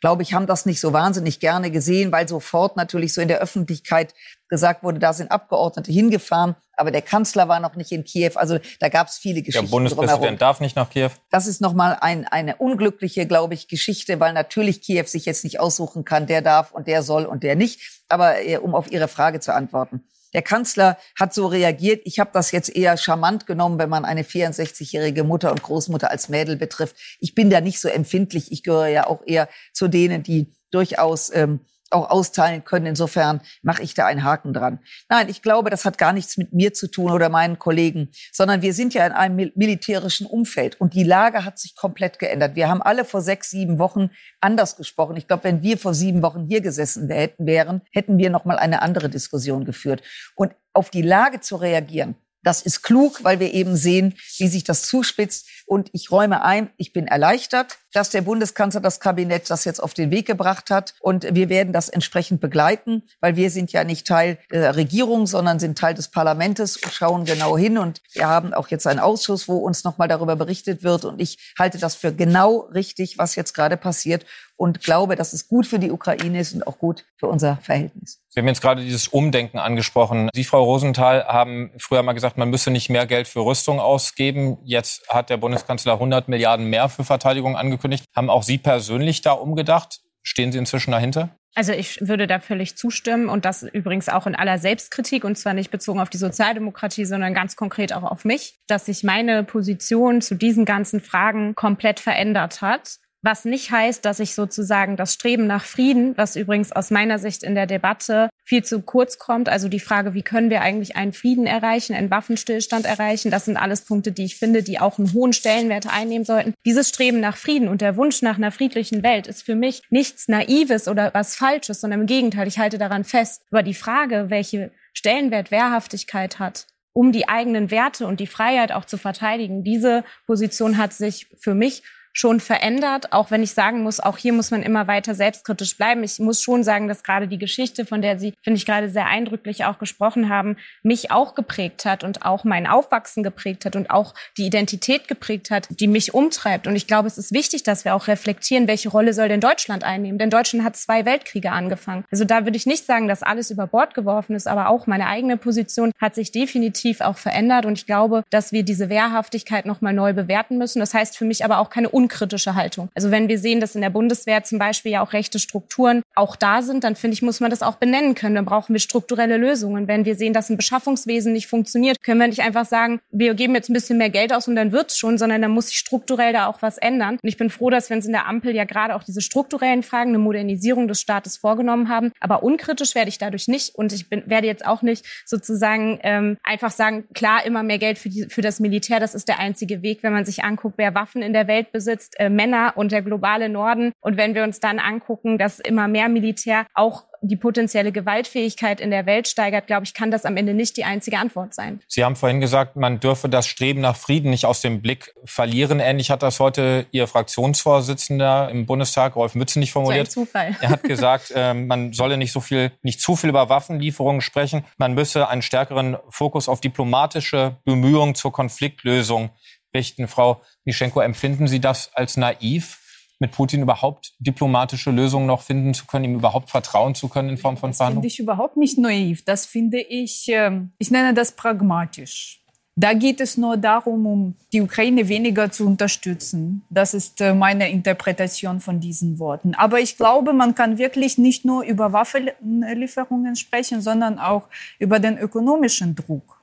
glaube ich, haben das nicht so wahnsinnig gerne gesehen, weil sofort natürlich so in der Öffentlichkeit gesagt wurde, da sind Abgeordnete hingefahren, aber der Kanzler war noch nicht in Kiew. Also da gab es viele Geschichten. Der Bundespräsident drumherum. darf nicht nach Kiew. Das ist nochmal ein, eine unglückliche, glaube ich, Geschichte, weil natürlich Kiew sich jetzt nicht aussuchen kann, der darf und der soll und der nicht. Aber äh, um auf Ihre Frage zu antworten. Der Kanzler hat so reagiert. Ich habe das jetzt eher charmant genommen, wenn man eine 64-jährige Mutter und Großmutter als Mädel betrifft. Ich bin da nicht so empfindlich. Ich gehöre ja auch eher zu denen, die durchaus ähm, auch austeilen können. Insofern mache ich da einen Haken dran. Nein, ich glaube, das hat gar nichts mit mir zu tun oder meinen Kollegen, sondern wir sind ja in einem militärischen Umfeld und die Lage hat sich komplett geändert. Wir haben alle vor sechs, sieben Wochen anders gesprochen. Ich glaube, wenn wir vor sieben Wochen hier gesessen wären, hätten wir noch mal eine andere Diskussion geführt. Und auf die Lage zu reagieren, das ist klug, weil wir eben sehen, wie sich das zuspitzt. Und ich räume ein, ich bin erleichtert, dass der Bundeskanzler das Kabinett das jetzt auf den Weg gebracht hat. Und wir werden das entsprechend begleiten, weil wir sind ja nicht Teil der Regierung, sondern sind Teil des Parlaments und schauen genau hin. Und wir haben auch jetzt einen Ausschuss, wo uns nochmal darüber berichtet wird. Und ich halte das für genau richtig, was jetzt gerade passiert und glaube, dass es gut für die Ukraine ist und auch gut für unser Verhältnis. Sie haben jetzt gerade dieses Umdenken angesprochen. Sie, Frau Rosenthal, haben früher mal gesagt, man müsse nicht mehr Geld für Rüstung ausgeben. Jetzt hat der Bundeskanzler 100 Milliarden mehr für Verteidigung angekündigt. Haben auch Sie persönlich da umgedacht? Stehen Sie inzwischen dahinter? Also ich würde da völlig zustimmen und das übrigens auch in aller Selbstkritik und zwar nicht bezogen auf die Sozialdemokratie, sondern ganz konkret auch auf mich, dass sich meine Position zu diesen ganzen Fragen komplett verändert hat was nicht heißt, dass ich sozusagen das Streben nach Frieden, was übrigens aus meiner Sicht in der Debatte viel zu kurz kommt, also die Frage, wie können wir eigentlich einen Frieden erreichen, einen Waffenstillstand erreichen, das sind alles Punkte, die ich finde, die auch einen hohen Stellenwert einnehmen sollten. Dieses Streben nach Frieden und der Wunsch nach einer friedlichen Welt ist für mich nichts Naives oder was Falsches, sondern im Gegenteil, ich halte daran fest. Aber die Frage, welche Stellenwert Wehrhaftigkeit hat, um die eigenen Werte und die Freiheit auch zu verteidigen, diese Position hat sich für mich schon verändert, auch wenn ich sagen muss, auch hier muss man immer weiter selbstkritisch bleiben. Ich muss schon sagen, dass gerade die Geschichte, von der Sie, finde ich, gerade sehr eindrücklich auch gesprochen haben, mich auch geprägt hat und auch mein Aufwachsen geprägt hat und auch die Identität geprägt hat, die mich umtreibt. Und ich glaube, es ist wichtig, dass wir auch reflektieren, welche Rolle soll denn Deutschland einnehmen? Denn Deutschland hat zwei Weltkriege angefangen. Also da würde ich nicht sagen, dass alles über Bord geworfen ist, aber auch meine eigene Position hat sich definitiv auch verändert. Und ich glaube, dass wir diese Wehrhaftigkeit nochmal neu bewerten müssen. Das heißt für mich aber auch keine Un unkritische Haltung. Also wenn wir sehen, dass in der Bundeswehr zum Beispiel ja auch rechte Strukturen auch da sind, dann finde ich, muss man das auch benennen können. Dann brauchen wir strukturelle Lösungen. Wenn wir sehen, dass ein Beschaffungswesen nicht funktioniert, können wir nicht einfach sagen, wir geben jetzt ein bisschen mehr Geld aus und dann wird's schon, sondern dann muss sich strukturell da auch was ändern. Und ich bin froh, dass wir uns in der Ampel ja gerade auch diese strukturellen Fragen, eine Modernisierung des Staates vorgenommen haben. Aber unkritisch werde ich dadurch nicht und ich bin, werde jetzt auch nicht sozusagen ähm, einfach sagen, klar, immer mehr Geld für, die, für das Militär, das ist der einzige Weg, wenn man sich anguckt, wer Waffen in der Welt besitzt, äh, Männer und der globale Norden. Und wenn wir uns dann angucken, dass immer mehr Militär auch die potenzielle Gewaltfähigkeit in der Welt steigert, glaube ich, kann das am Ende nicht die einzige Antwort sein. Sie haben vorhin gesagt, man dürfe das Streben nach Frieden nicht aus dem Blick verlieren. Ähnlich hat das heute Ihr Fraktionsvorsitzender im Bundestag, Rolf Mützenich, formuliert. So ein Zufall. Er hat gesagt, äh, man solle nicht so viel, nicht zu viel über Waffenlieferungen sprechen. Man müsse einen stärkeren Fokus auf diplomatische Bemühungen zur Konfliktlösung richten. Frau Mischenko, empfinden Sie das als naiv? mit Putin überhaupt diplomatische Lösungen noch finden zu können, ihm überhaupt vertrauen zu können in Form von Verhandlungen? Das finde ich überhaupt nicht naiv. Das finde ich, ähm, ich nenne das pragmatisch. Da geht es nur darum, um die Ukraine weniger zu unterstützen. Das ist äh, meine Interpretation von diesen Worten. Aber ich glaube, man kann wirklich nicht nur über Waffenlieferungen sprechen, sondern auch über den ökonomischen Druck.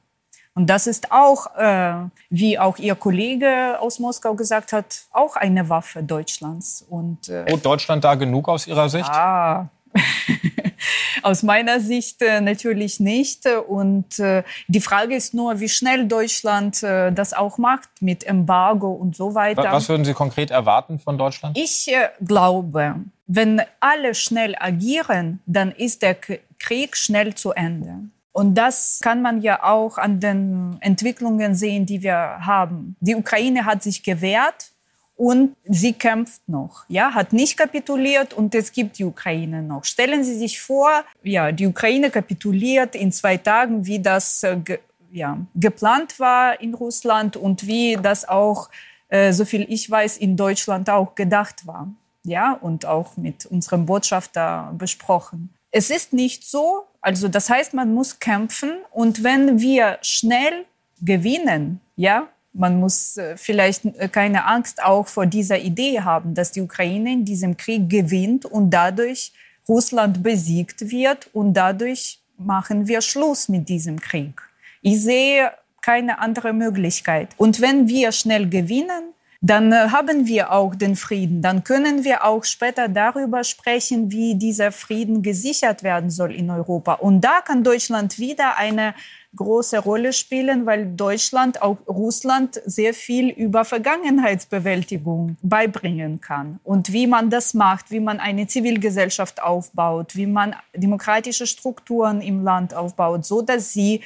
Und das ist auch, äh, wie auch Ihr Kollege aus Moskau gesagt hat, auch eine Waffe Deutschlands. Und, äh, Droht Deutschland da genug aus Ihrer Sicht? Ah. Aus meiner Sicht äh, natürlich nicht. Und äh, die Frage ist nur, wie schnell Deutschland äh, das auch macht mit Embargo und so weiter. Was würden Sie konkret erwarten von Deutschland? Ich äh, glaube, wenn alle schnell agieren, dann ist der Krieg schnell zu Ende. Und das kann man ja auch an den Entwicklungen sehen, die wir haben. Die Ukraine hat sich gewehrt und sie kämpft noch, ja, hat nicht kapituliert und es gibt die Ukraine noch. Stellen Sie sich vor, ja, die Ukraine kapituliert in zwei Tagen, wie das äh, ge, ja, geplant war in Russland und wie das auch, äh, so viel ich weiß, in Deutschland auch gedacht war, ja, und auch mit unserem Botschafter besprochen. Es ist nicht so, also das heißt, man muss kämpfen und wenn wir schnell gewinnen, ja, man muss äh, vielleicht äh, keine Angst auch vor dieser Idee haben, dass die Ukraine in diesem Krieg gewinnt und dadurch Russland besiegt wird und dadurch machen wir Schluss mit diesem Krieg. Ich sehe keine andere Möglichkeit. Und wenn wir schnell gewinnen, dann äh, haben wir auch den Frieden. Dann können wir auch später darüber sprechen, wie dieser Frieden gesichert werden soll in Europa. Und da kann Deutschland wieder eine große Rolle spielen, weil Deutschland auch Russland sehr viel über Vergangenheitsbewältigung beibringen kann und wie man das macht, wie man eine Zivilgesellschaft aufbaut, wie man demokratische Strukturen im Land aufbaut, so dass sie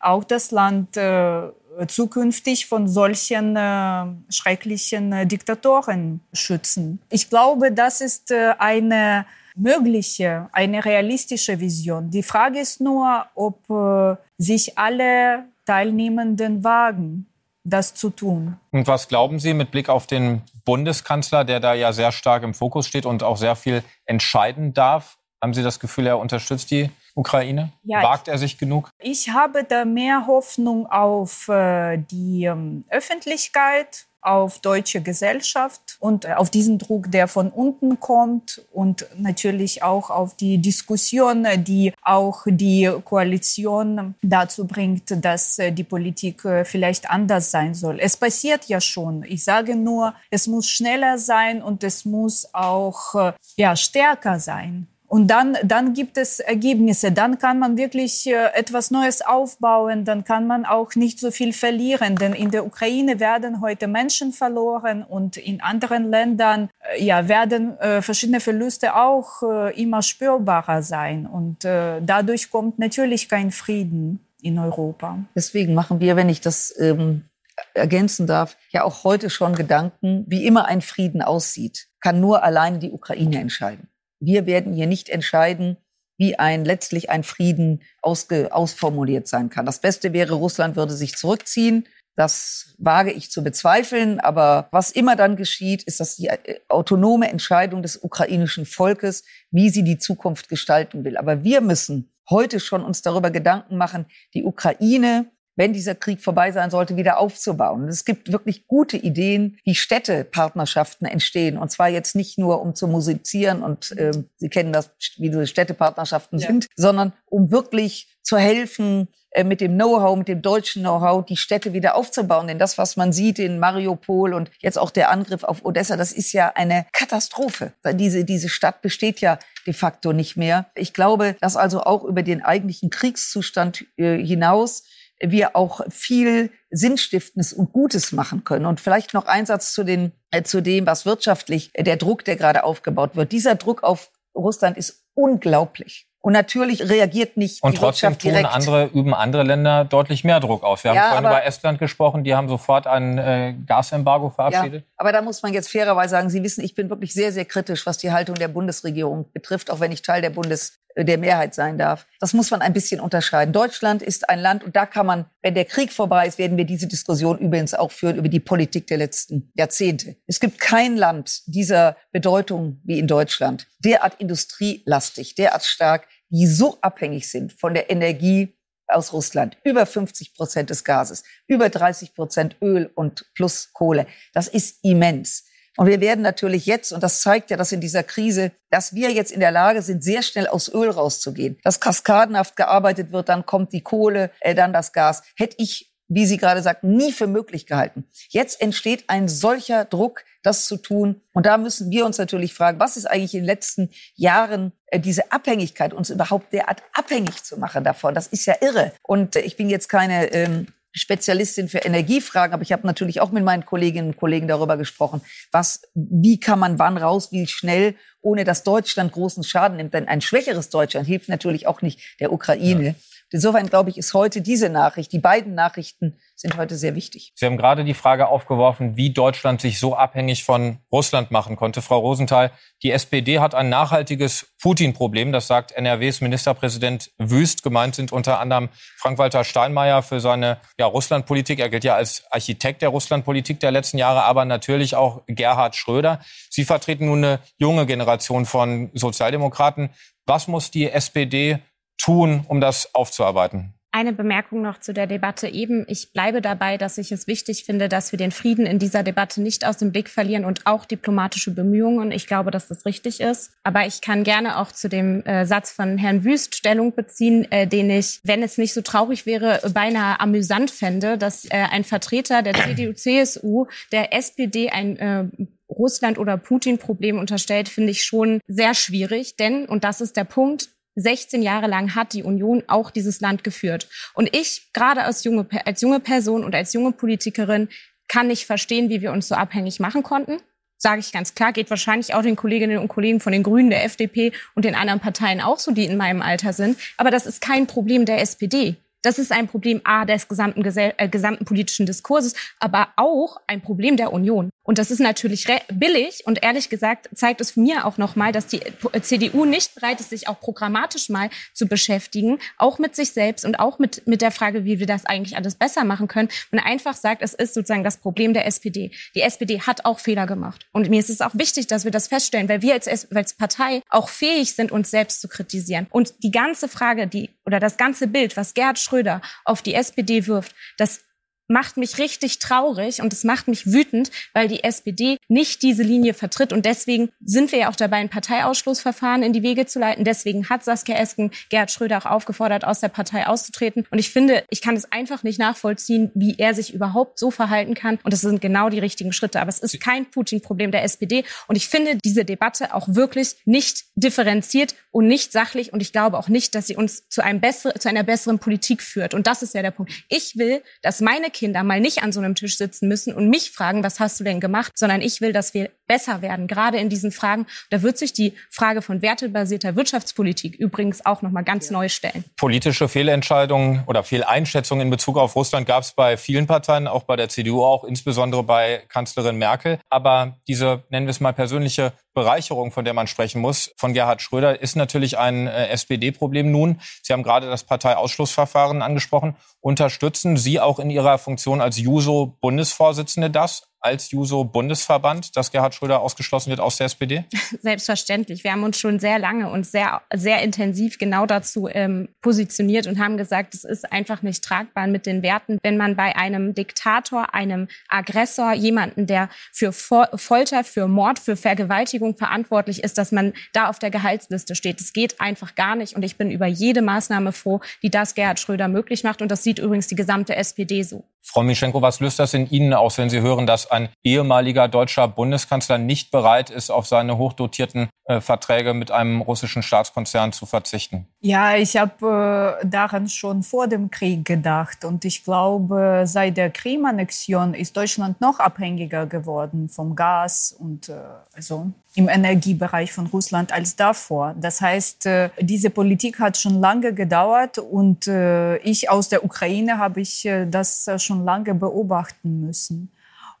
auch das Land äh, zukünftig von solchen äh, schrecklichen äh, Diktatoren schützen. Ich glaube, das ist äh, eine mögliche, eine realistische Vision. Die Frage ist nur, ob äh, sich alle Teilnehmenden wagen, das zu tun. Und was glauben Sie mit Blick auf den Bundeskanzler, der da ja sehr stark im Fokus steht und auch sehr viel entscheiden darf? Haben Sie das Gefühl, er unterstützt die Ukraine? Ja, Wagt er sich genug? Ich habe da mehr Hoffnung auf äh, die ähm, Öffentlichkeit, auf deutsche Gesellschaft und äh, auf diesen Druck, der von unten kommt und natürlich auch auf die Diskussion, die auch die Koalition dazu bringt, dass äh, die Politik äh, vielleicht anders sein soll. Es passiert ja schon. Ich sage nur, es muss schneller sein und es muss auch ja, stärker sein. Und dann, dann gibt es Ergebnisse. Dann kann man wirklich äh, etwas Neues aufbauen. Dann kann man auch nicht so viel verlieren. Denn in der Ukraine werden heute Menschen verloren und in anderen Ländern äh, ja, werden äh, verschiedene Verluste auch äh, immer spürbarer sein. Und äh, dadurch kommt natürlich kein Frieden in Europa. Deswegen machen wir, wenn ich das ähm, ergänzen darf, ja auch heute schon Gedanken, wie immer ein Frieden aussieht, kann nur alleine die Ukraine entscheiden. Wir werden hier nicht entscheiden, wie ein letztlich ein Frieden ausge, ausformuliert sein kann. Das Beste wäre, Russland würde sich zurückziehen. Das wage ich zu bezweifeln. Aber was immer dann geschieht, ist das die äh, autonome Entscheidung des ukrainischen Volkes, wie sie die Zukunft gestalten will. Aber wir müssen heute schon uns darüber Gedanken machen, die Ukraine wenn dieser Krieg vorbei sein sollte, wieder aufzubauen. Und es gibt wirklich gute Ideen, wie Städtepartnerschaften entstehen. Und zwar jetzt nicht nur, um zu musizieren und äh, Sie kennen das, wie diese Städtepartnerschaften ja. sind, sondern um wirklich zu helfen, äh, mit dem Know-how, mit dem deutschen Know-how, die Städte wieder aufzubauen. Denn das, was man sieht in Mariupol und jetzt auch der Angriff auf Odessa, das ist ja eine Katastrophe. Diese, diese Stadt besteht ja de facto nicht mehr. Ich glaube, dass also auch über den eigentlichen Kriegszustand äh, hinaus wir auch viel Sinnstiftendes und Gutes machen können. Und vielleicht noch ein Satz zu, den, äh, zu dem, was wirtschaftlich äh, der Druck, der gerade aufgebaut wird. Dieser Druck auf Russland ist unglaublich. Und natürlich reagiert nicht und die trotzdem Wirtschaft direkt. Tun andere, üben andere Länder deutlich mehr Druck aus. Wir haben Ja, vorhin aber- über Estland gesprochen, die haben sofort ein äh, Gasembargo verabschiedet. Ja, aber da muss man jetzt fairerweise sagen, Sie wissen, ich bin wirklich sehr, sehr kritisch, was die Haltung der Bundesregierung betrifft, auch wenn ich Teil der Bundes äh, der Mehrheit sein darf. Das muss man ein bisschen unterscheiden. Deutschland ist ein Land und da kann man, wenn der Krieg vorbei ist, werden wir diese Diskussion übrigens auch führen über die Politik der letzten Jahrzehnte. Es gibt kein Land dieser Bedeutung wie in Deutschland, derart industrielastig, derart stark, die so abhängig sind von der Energie aus Russland. Über 50 Prozent des Gases, über 30 Prozent Öl und plus Kohle. Das ist immens. Und wir werden natürlich jetzt, und das zeigt ja das in dieser Krise, dass wir jetzt in der Lage sind, sehr schnell aus Öl rauszugehen. Dass kaskadenhaft gearbeitet wird, dann kommt die Kohle, äh, dann das Gas. Hätte ich, wie Sie gerade sagten, nie für möglich gehalten. Jetzt entsteht ein solcher Druck, das zu tun. Und da müssen wir uns natürlich fragen, was ist eigentlich in den letzten Jahren äh, diese Abhängigkeit, uns überhaupt derart abhängig zu machen davon? Das ist ja irre. Und äh, ich bin jetzt keine ähm, Spezialistin für Energiefragen, aber ich habe natürlich auch mit meinen Kolleginnen und Kollegen darüber gesprochen, was, wie kann man wann raus, wie schnell, ohne dass Deutschland großen Schaden nimmt. Denn ein schwächeres Deutschland hilft natürlich auch nicht der Ukraine. Insofern glaube ich, ist heute diese Nachricht, die beiden Nachrichten sind heute sehr wichtig. Sie haben gerade die Frage aufgeworfen, wie Deutschland sich so abhängig von Russland machen konnte. Frau Rosenthal, die SPD hat ein nachhaltiges Putin-Problem. Das sagt NRWs Ministerpräsident Wüst. Gemeint sind unter anderem Frank-Walter Steinmeier für seine ja, Russlandpolitik. Er gilt ja als Architekt der Russlandpolitik der letzten Jahre, aber natürlich auch Gerhard Schröder. Sie vertreten nun eine junge Generation von Sozialdemokraten. Was muss die SPD tun, um das aufzuarbeiten? Eine Bemerkung noch zu der Debatte eben. Ich bleibe dabei, dass ich es wichtig finde, dass wir den Frieden in dieser Debatte nicht aus dem Blick verlieren und auch diplomatische Bemühungen. Ich glaube, dass das richtig ist. Aber ich kann gerne auch zu dem äh, Satz von Herrn Wüst Stellung beziehen, äh, den ich, wenn es nicht so traurig wäre, beinahe amüsant fände, dass äh, ein Vertreter der CDU-CSU der SPD ein äh, Russland- oder Putin-Problem unterstellt, finde ich schon sehr schwierig. Denn, und das ist der Punkt, 16 Jahre lang hat die Union auch dieses Land geführt. Und ich, gerade als junge, als junge Person und als junge Politikerin, kann nicht verstehen, wie wir uns so abhängig machen konnten. Sage ich ganz klar, geht wahrscheinlich auch den Kolleginnen und Kollegen von den Grünen, der FDP und den anderen Parteien auch so, die in meinem Alter sind. Aber das ist kein Problem der SPD. Das ist ein Problem A des gesamten, äh, gesamten politischen Diskurses, aber auch ein Problem der Union. Und das ist natürlich billig und ehrlich gesagt zeigt es mir auch nochmal, dass die CDU nicht bereit ist, sich auch programmatisch mal zu beschäftigen, auch mit sich selbst und auch mit, mit der Frage, wie wir das eigentlich alles besser machen können. Und einfach sagt, es ist sozusagen das Problem der SPD. Die SPD hat auch Fehler gemacht. Und mir ist es auch wichtig, dass wir das feststellen, weil wir als, als Partei auch fähig sind, uns selbst zu kritisieren. Und die ganze Frage, die, oder das ganze Bild, was Gerhard Schröder auf die SPD wirft, das macht mich richtig traurig und es macht mich wütend, weil die SPD nicht diese Linie vertritt. Und deswegen sind wir ja auch dabei, ein Parteiausschlussverfahren in die Wege zu leiten. Deswegen hat Saskia Esken Gerhard Schröder auch aufgefordert, aus der Partei auszutreten. Und ich finde, ich kann es einfach nicht nachvollziehen, wie er sich überhaupt so verhalten kann. Und das sind genau die richtigen Schritte. Aber es ist kein Putin-Problem der SPD. Und ich finde diese Debatte auch wirklich nicht differenziert und nicht sachlich. Und ich glaube auch nicht, dass sie uns zu, einem besseren, zu einer besseren Politik führt. Und das ist ja der Punkt. Ich will, dass meine Kinder mal nicht an so einem Tisch sitzen müssen und mich fragen, was hast du denn gemacht, sondern ich will, dass wir besser werden, gerade in diesen Fragen. Da wird sich die Frage von wertebasierter Wirtschaftspolitik übrigens auch noch mal ganz ja. neu stellen. Politische Fehlentscheidungen oder Fehleinschätzungen in Bezug auf Russland gab es bei vielen Parteien, auch bei der CDU, auch insbesondere bei Kanzlerin Merkel. Aber diese, nennen wir es mal, persönliche Bereicherung, von der man sprechen muss, von Gerhard Schröder, ist natürlich ein äh, SPD-Problem nun. Sie haben gerade das Parteiausschlussverfahren angesprochen. Unterstützen Sie auch in Ihrer Funktion als Juso-Bundesvorsitzende das? Als Juso-Bundesverband, dass Gerhard Schröder ausgeschlossen wird aus der SPD? Selbstverständlich. Wir haben uns schon sehr lange und sehr, sehr intensiv genau dazu ähm, positioniert und haben gesagt, es ist einfach nicht tragbar mit den Werten, wenn man bei einem Diktator, einem Aggressor, jemanden, der für Folter, für Mord, für Vergewaltigung verantwortlich ist, dass man da auf der Gehaltsliste steht. Es geht einfach gar nicht. Und ich bin über jede Maßnahme froh, die das Gerhard Schröder möglich macht. Und das sieht übrigens die gesamte SPD so. Frau Mischenko, was löst das in Ihnen aus, wenn Sie hören, dass ein ehemaliger deutscher Bundeskanzler nicht bereit ist, auf seine hochdotierten äh, Verträge mit einem russischen Staatskonzern zu verzichten? Ja, ich habe äh, daran schon vor dem Krieg gedacht. Und ich glaube, seit der Krim-Annexion ist Deutschland noch abhängiger geworden vom Gas und äh, also im Energiebereich von Russland als davor. Das heißt, äh, diese Politik hat schon lange gedauert und äh, ich aus der Ukraine habe ich äh, das schon lange beobachten müssen.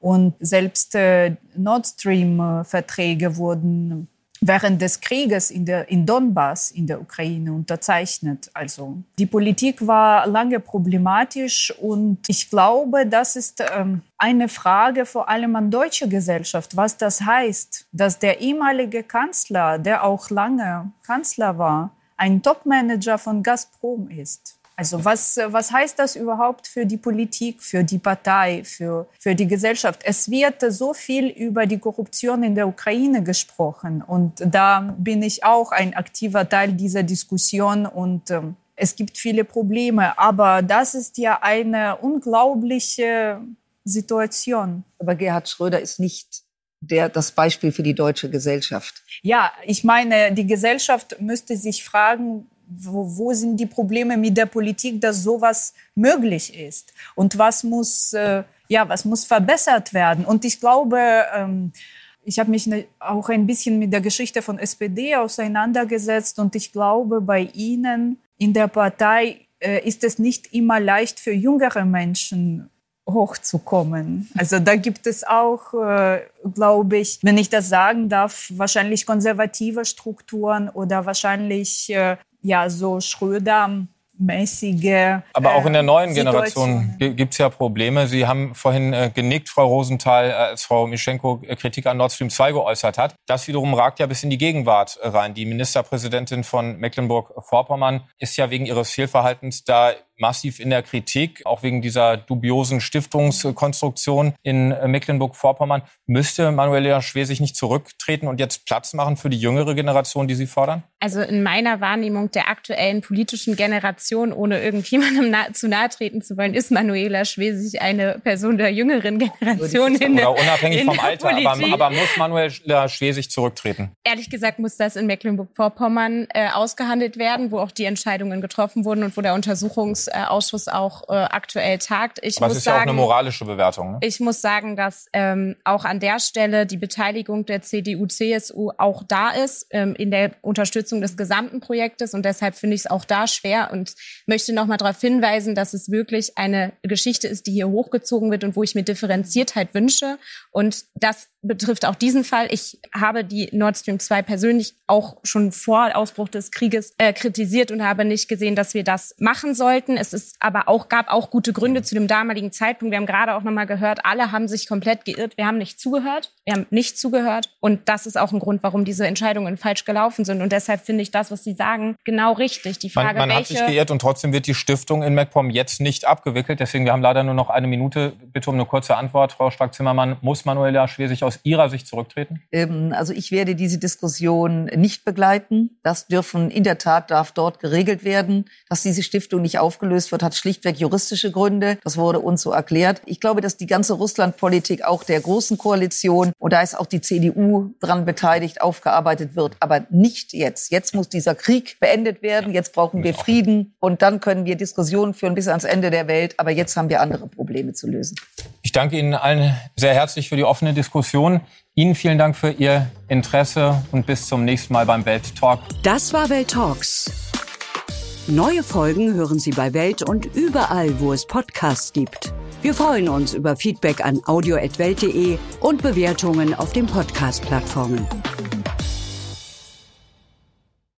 Und selbst Nord Stream-Verträge wurden während des Krieges in, der, in Donbass in der Ukraine unterzeichnet. Also die Politik war lange problematisch und ich glaube, das ist ähm, eine Frage vor allem an deutsche Gesellschaft, was das heißt, dass der ehemalige Kanzler, der auch lange Kanzler war, ein Topmanager von Gazprom ist. Also was, was heißt das überhaupt für die Politik, für die Partei, für, für die Gesellschaft? Es wird so viel über die Korruption in der Ukraine gesprochen und da bin ich auch ein aktiver Teil dieser Diskussion und ähm, es gibt viele Probleme, aber das ist ja eine unglaubliche Situation. Aber Gerhard Schröder ist nicht der, das Beispiel für die deutsche Gesellschaft. Ja, ich meine, die Gesellschaft müsste sich fragen, wo, wo sind die Probleme mit der Politik, dass sowas möglich ist? Und was muss, äh, ja, was muss verbessert werden? Und ich glaube, ähm, ich habe mich ne, auch ein bisschen mit der Geschichte von SPD auseinandergesetzt und ich glaube, bei Ihnen in der Partei äh, ist es nicht immer leicht für jüngere Menschen hochzukommen. Also da gibt es auch, äh, glaube ich, wenn ich das sagen darf, wahrscheinlich konservative Strukturen oder wahrscheinlich äh, ja so Schröder mäßige. Aber auch in der neuen äh, Generation gibt es ja Probleme. Sie haben vorhin äh, genickt, Frau Rosenthal, äh, als Frau Mischenko äh, Kritik an Nord Stream 2 geäußert hat. Das wiederum ragt ja bis in die Gegenwart rein. Die Ministerpräsidentin von Mecklenburg-Vorpommern ist ja wegen ihres Fehlverhaltens da massiv in der Kritik, auch wegen dieser dubiosen Stiftungskonstruktion in äh, Mecklenburg-Vorpommern. Müsste Manuela Schwesig nicht zurücktreten und jetzt Platz machen für die jüngere Generation, die Sie fordern? Also in meiner Wahrnehmung der aktuellen politischen Generation, ohne irgendjemandem na zu nahe treten zu wollen, ist Manuela Schwesig eine Person der jüngeren Generation. In Oder unabhängig vom Alter, aber, aber, muss Manuela Schwesig zurücktreten? Ehrlich gesagt muss das in Mecklenburg-Vorpommern äh, ausgehandelt werden, wo auch die Entscheidungen getroffen wurden und wo der Untersuchungs Untersuchungsausschuss auch äh, aktuell tagt. Ich Aber muss es ist sagen, ja auch eine moralische Bewertung. Ne? Ich muss sagen, dass ähm, auch an der Stelle die Beteiligung der CDU, CSU auch da ist ähm, in der Unterstützung des gesamten Projektes und deshalb finde ich es auch da schwer und möchte noch mal darauf hinweisen, dass es wirklich eine Geschichte ist, die hier hochgezogen wird und wo ich mir Differenziertheit wünsche und das betrifft auch diesen Fall. Ich habe die Nord Stream 2 persönlich auch schon vor Ausbruch des Krieges äh, kritisiert und habe nicht gesehen, dass wir das machen sollten. Es ist aber auch, gab auch gute Gründe zu dem damaligen Zeitpunkt. Wir haben gerade auch nochmal gehört, alle haben sich komplett geirrt. Wir haben nicht zugehört. Wir haben nicht zugehört. Und das ist auch ein Grund, warum diese Entscheidungen falsch gelaufen sind. Und deshalb finde ich das, was Sie sagen, genau richtig. Die Frage, man, man welche... hat sich geirrt und trotzdem wird die Stiftung in MacPom jetzt nicht abgewickelt. Deswegen, wir haben leider nur noch eine Minute. Bitte um eine kurze Antwort. Frau Stark-Zimmermann, muss Manuela Schwesig aus Ihrer Sicht zurücktreten? Ähm, also ich werde diese Diskussion nicht begleiten. Das dürfen, in der Tat darf dort geregelt werden. Dass diese Stiftung nicht aufgelöst wird, hat schlichtweg juristische Gründe. Das wurde uns so erklärt. Ich glaube, dass die ganze Russlandpolitik auch der großen Koalition, und da ist auch die CDU dran beteiligt, aufgearbeitet wird. Aber nicht jetzt. Jetzt muss dieser Krieg beendet werden. Jetzt brauchen wir Frieden. Und dann können wir Diskussionen führen bis ans Ende der Welt. Aber jetzt haben wir andere Probleme zu lösen. Ich danke Ihnen allen sehr herzlich für die offene Diskussion. Ihnen vielen Dank für Ihr Interesse und bis zum nächsten Mal beim Welt Talk. Das war Welt Talks. Neue Folgen hören Sie bei Welt und überall, wo es Podcasts gibt. Wir freuen uns über Feedback an audio.welt.de und Bewertungen auf den Podcast-Plattformen.